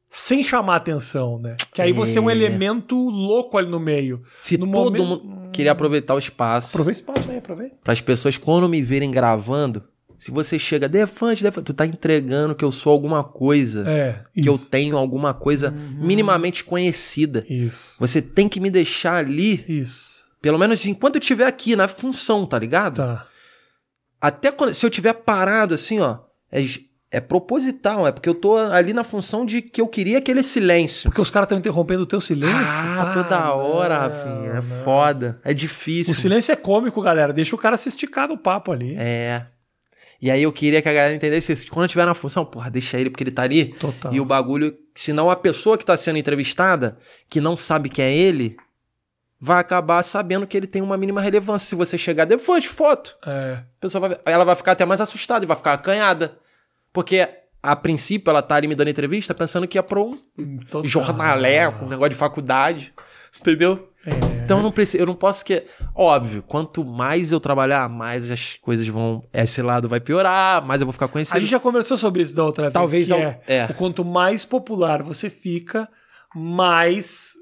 sem chamar atenção, né? Que aí você é um É. elemento louco ali no meio. Se No todo momento- mundo queria aproveitar o espaço Aproveita o espaço aí, aproveita. para as pessoas quando me verem gravando, se você chega defante, defante, tu tá entregando que eu sou alguma coisa, É, que eu. Uhum. tenho alguma coisa minimamente conhecida. Isso. Você tem que me deixar ali, Isso. pelo menos enquanto eu estiver aqui na função, tá ligado? Tá. Até quando, se eu tiver parado assim, ó, é, é proposital, é porque eu tô ali na função de que eu queria aquele silêncio. Porque os caras estão interrompendo o teu silêncio. Ah, Ah, toda hora, não, Rafinha. É não. foda. É difícil. O silêncio é cômico, galera. Deixa o cara se esticar no papo ali. É. E aí eu queria que a galera entendesse isso. Quando eu estiver na função, porra, deixa ele porque ele tá ali. Total. E o bagulho, senão a pessoa que tá sendo entrevistada, que não sabe que é ele, vai acabar sabendo que ele tem uma mínima relevância. Se você chegar depois de foto, É. a pessoa vai, ela vai ficar até mais assustada e vai ficar acanhada. Porque a princípio ela tá ali me dando entrevista pensando que ia pra um Total. jornaleco, um negócio de faculdade. Entendeu? É. Então eu não preciso, eu não posso que. Óbvio, quanto mais eu trabalhar, mais as coisas vão. Esse lado vai piorar, mais eu vou ficar conhecido. A gente já conversou sobre isso da outra vez. Talvez não- é, é. o quanto mais popular você fica, mais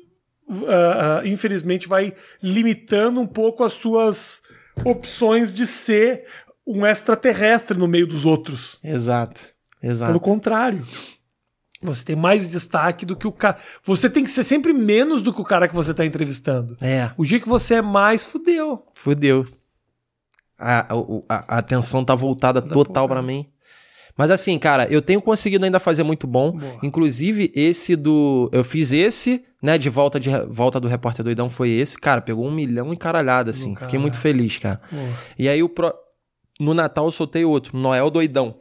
ah, ah, infelizmente vai limitando um pouco as suas opções de ser um extraterrestre no meio dos outros. Exato. Exato. Pelo contrário. Você tem mais destaque do que o cara. Você tem que ser sempre menos do que o cara que você está entrevistando. É, O dia que você é mais, fudeu. fudeu. A, a, a atenção tá voltada total porra. pra mim. Mas assim, cara, eu tenho conseguido ainda fazer muito bom. Boa. Inclusive, esse do. Eu fiz esse, né? De volta, de volta do Repórter Doidão foi esse. Cara, pegou um milhão encaralhado, assim. Do Fiquei muito feliz, cara. E aí o pro... no Natal eu soltei outro, Noel Doidão.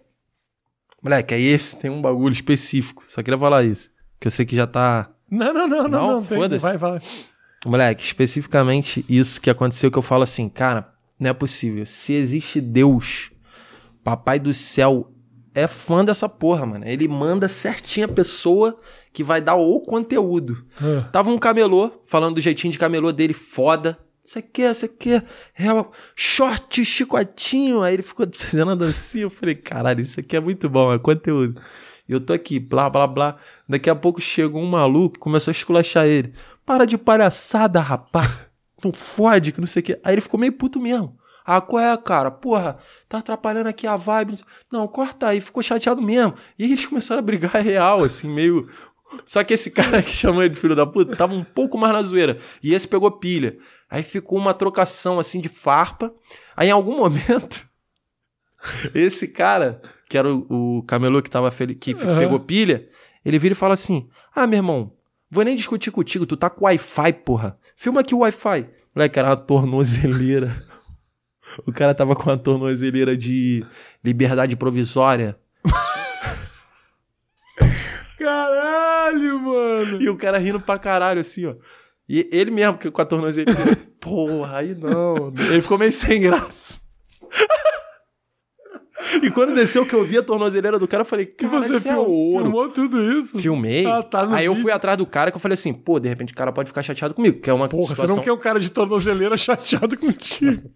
Moleque, aí esse tem um bagulho específico. Só queria falar isso. Que eu sei que já tá. Não, não, não, não, Não? não. Foda-se. Vai, vai. Moleque, especificamente isso que aconteceu que eu falo assim, cara, não é possível. Se existe Deus, Papai do céu é fã dessa porra, mano. Ele manda certinho a pessoa que vai dar o conteúdo. Ah. Tava um camelô, falando do jeitinho de camelô dele, foda. Você quer, você quer. É short, chicotinho. Aí ele ficou fazendo a dancinha. Eu falei, caralho, isso aqui é muito bom, é conteúdo. E eu tô aqui, blá, blá, blá. Daqui a pouco chegou um maluco e começou a esculachar ele. Para de palhaçada, rapaz. Não fode, que não sei o quê. Aí ele ficou meio puto mesmo. Ah, qual é, cara? Porra, tá atrapalhando aqui a vibe. Não, corta aí. Ficou chateado mesmo. E eles começaram a brigar real, assim, meio... Só que esse cara que chamou ele de filho da puta tava um pouco mais na zoeira. E esse pegou pilha. Aí ficou uma trocação, assim, de farpa. Aí em algum momento, esse cara, que era o, o camelô que tava feliz, que Aham. pegou pilha, ele vira e fala assim: Ah, meu irmão, vou nem discutir contigo, tu tá com Wi-Fi, porra. Filma aqui o Wi-Fi. Moleque, era uma tornozeleira. O cara tava com uma tornozeleira de liberdade provisória. Caralho, mano. E o cara rindo pra caralho, assim, ó. E ele mesmo, que com a tornozeleira. Porra, aí não. Ele ficou meio sem graça. E quando desceu que eu vi a tornozeleira do cara, eu falei, E cara, você é fil- ouro. filmou tudo isso? Filmei. Ah, tá aí eu vídeo. fui atrás do cara que eu falei assim, pô, de repente o cara pode ficar chateado comigo, que é uma Porra, situação... você não quer um cara de tornozeleira chateado contigo.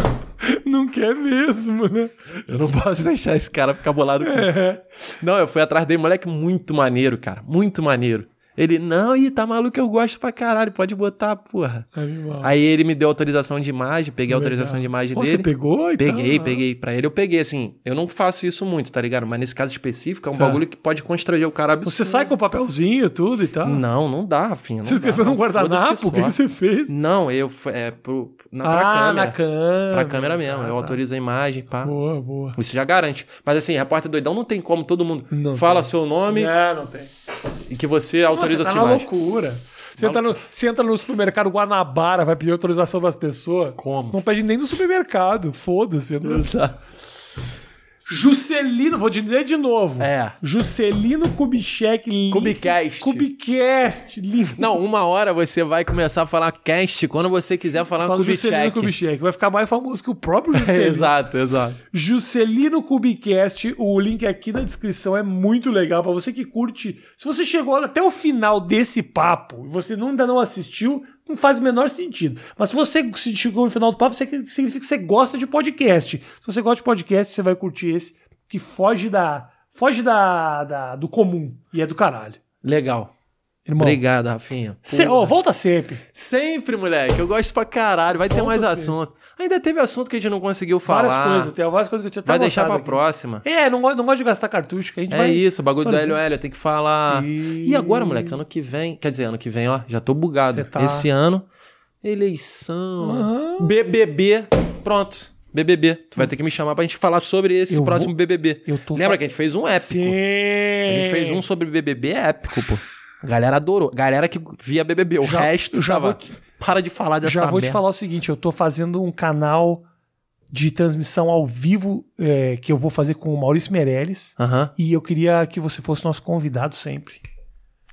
não quer mesmo, né? Eu não posso deixar esse cara ficar bolado comigo. É. Não, eu fui atrás dele, moleque muito maneiro, cara, muito maneiro. Ele, não, ih, tá maluco, eu gosto pra caralho, pode botar, porra. Animal. Aí ele me deu autorização de imagem, peguei a autorização de imagem Pô, dele. Você pegou e Peguei, tal? peguei. Pra ele eu peguei, assim. Eu não faço isso muito, tá ligado? Mas nesse caso específico é um Tá. bagulho que pode constranger o cara absurdo. Você sai com o papelzinho e tudo e tal? Não, não dá, Rafinha. Não Você escreveu num guardanapo? O que só. você fez? Não, eu. É, pro, na, pra ah, câmera. na câmera. Pra câmera mesmo. Ah, eu tá. autorizo a imagem, pá. Boa, boa. Isso já garante. Mas assim, repórter doidão não tem como todo mundo Não fala tem. seu nome É, não tem. E que você autoriza Você a sua na imagem. loucura. Você entra, no, você entra no supermercado Guanabara, vai pedir autorização das pessoas. Como? Não pede nem no supermercado. Foda-se. Não... Juscelino, vou dizer de novo. É. Juscelino Kubitschek. link- Kubicast. Kubicast. link- Não, uma hora você vai começar a falar cast quando você quiser falar Fala Juscelino Kubitschek. Kubitschek. Vai ficar mais famoso que o próprio Juscelino. exato, exato. Juscelino Kubicast, o link aqui na descrição é muito legal para você que curte. Se você chegou até o final desse papo e você ainda não assistiu, não faz o menor sentido. Mas se você se chegou no final do papo, significa que você gosta de podcast. Se você gosta de podcast, você vai curtir esse que foge da foge da, da- do comum e é do caralho. Legal. Irmão, Obrigado, Rafinha. se- ó, volta sempre. Sempre, moleque. Eu gosto pra caralho. Vai ter Volta mais sempre. assunto. Ainda teve assunto que a gente não conseguiu falar. Várias coisas, tem várias coisas que eu tinha Vai deixar pra aqui. próxima. É, não gosto, não gosto de gastar cartucho, que a gente É vai... isso, o bagulho do exemplo. LOL, tem que falar. E- E agora, moleque, ano que vem. Quer dizer, ano que vem, ó, já tô bugado. Tá- Esse ano, eleição. Aham. BBB. Pronto. BBB. Tu vai ter que me chamar pra gente falar sobre esse Eu próximo vou- BBB. eu tô Lembra fa- que a gente fez um épico? Sim. A gente fez um sobre BBB épico, pô. A galera adorou. Galera que via BBB. O Já- resto já tava... vou Para de falar dessa Já vou te merda. falar o seguinte, eu tô fazendo um canal de transmissão ao vivo é, que eu vou fazer com o Maurício Meirelles Aham, e eu queria que você fosse nosso convidado sempre.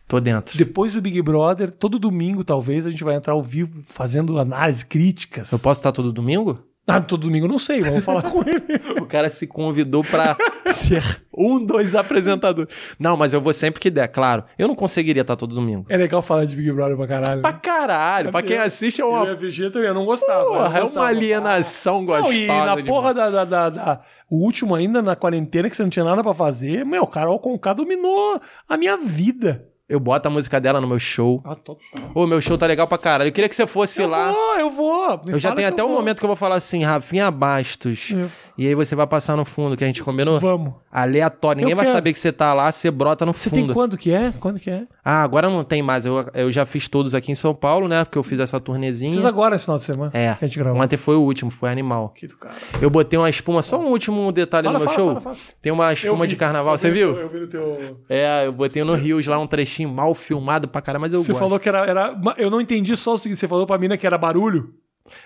tô dentro. Depois do Big Brother, todo domingo talvez a gente vai entrar ao vivo fazendo análise, críticas. Eu posso estar todo domingo? Ah, todo domingo não sei, vamos falar com ele. O cara se convidou pra ser um dos apresentadores. Não, mas eu vou sempre que der, claro. Eu não conseguiria estar todo domingo. É legal falar de Big Brother pra caralho. Pra né? caralho, pra quem assiste é Eu uma, e a VG também, eu não gostava. eu não porra, é gostava. uma alienação Não, gostosa. e na porra da, da, da- da- O último ainda, na quarentena, que você não tinha nada pra fazer, meu, o Carol Conká dominou a minha vida. Eu boto a música dela no meu show. Ah, total. Ô, meu show tá legal pra caralho. Eu queria que você fosse Eu lá. vou, eu vou. Me Eu já tenho que até um vou. momento que eu vou falar assim, Rafinha Bastos. Eu- E aí você vai passar no fundo, que a gente combinou? Vamos. Aleatório. Ninguém Eu vai quero. saber que você tá lá, você brota no Você fundo. tem quando que é? Quando que é? Ah, agora não tem mais. Eu, eu já fiz todos aqui em São Paulo, né? Porque eu fiz essa turnezinha. Fiz agora esse final de semana. É. Que a gente gravou. Ontem foi o último, foi animal. Aqui do cara. Eu botei uma espuma, só um último detalhe Fala, no meu fala, show. fala. Tem uma espuma de carnaval, você viu? Eu vi no teu... É, eu botei no Rios lá um trechinho mal filmado pra caramba, mas eu Você gosto. falou que era, era... Eu não entendi só o seguinte, você falou pra mina que era barulho.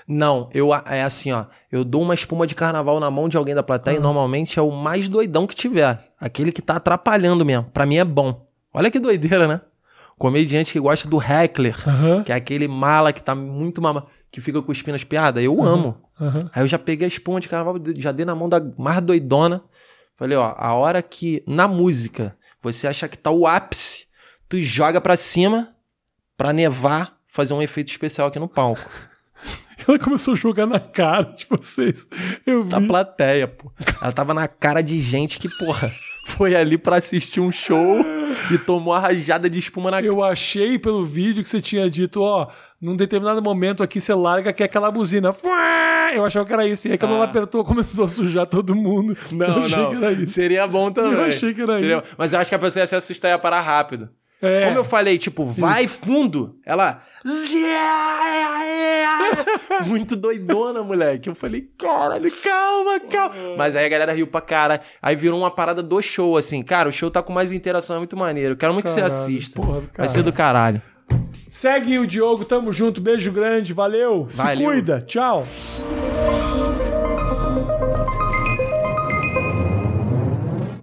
Não, eu é assim, ó. Eu dou uma espuma de carnaval na mão de alguém da plateia e normalmente é o mais doidão que tiver. Aquele que tá atrapalhando mesmo. Pra mim é bom. Olha que doideira, né? Comediante que gosta do heckler, Aham. que é aquele mala que tá muito mama, que fica cuspindo as piadas. Eu amo. Aham. Aí eu já peguei a espuma de carnaval, já dei na mão da mais doidona. Falei, ó, a hora que na música você acha que tá o ápice, tu joga pra cima pra nevar, fazer um efeito especial aqui no palco. Ela começou a jogar na cara de vocês. Eu Da vi. plateia, pô. Ela tava na cara de gente que, porra, foi ali pra assistir um show e tomou a rajada de espuma na cara. Eu achei pelo vídeo que você tinha dito, ó, num determinado momento aqui você larga que é aquela buzina. Eu achava que era isso. E aí quando Ah. ela apertou, começou a sujar todo mundo. eu achei que era isso. Seria bom também. Eu achei que era Seria- Mas eu acho que a pessoa ia se assustar e ia parar rápido. É. Como eu falei, tipo, vai fundo. Ela. Muito doidona, moleque. Eu falei, caralho, calma, calma. Mas aí a galera riu pra cara. Aí virou uma parada do show, assim. Cara, o show tá com mais interação, é muito maneiro. Eu quero muito que Caralho, você assista. porra Vai ser do caralho. Segue o Diogo, tamo junto. Beijo grande, valeu. Se Valeu. cuida. Tchau.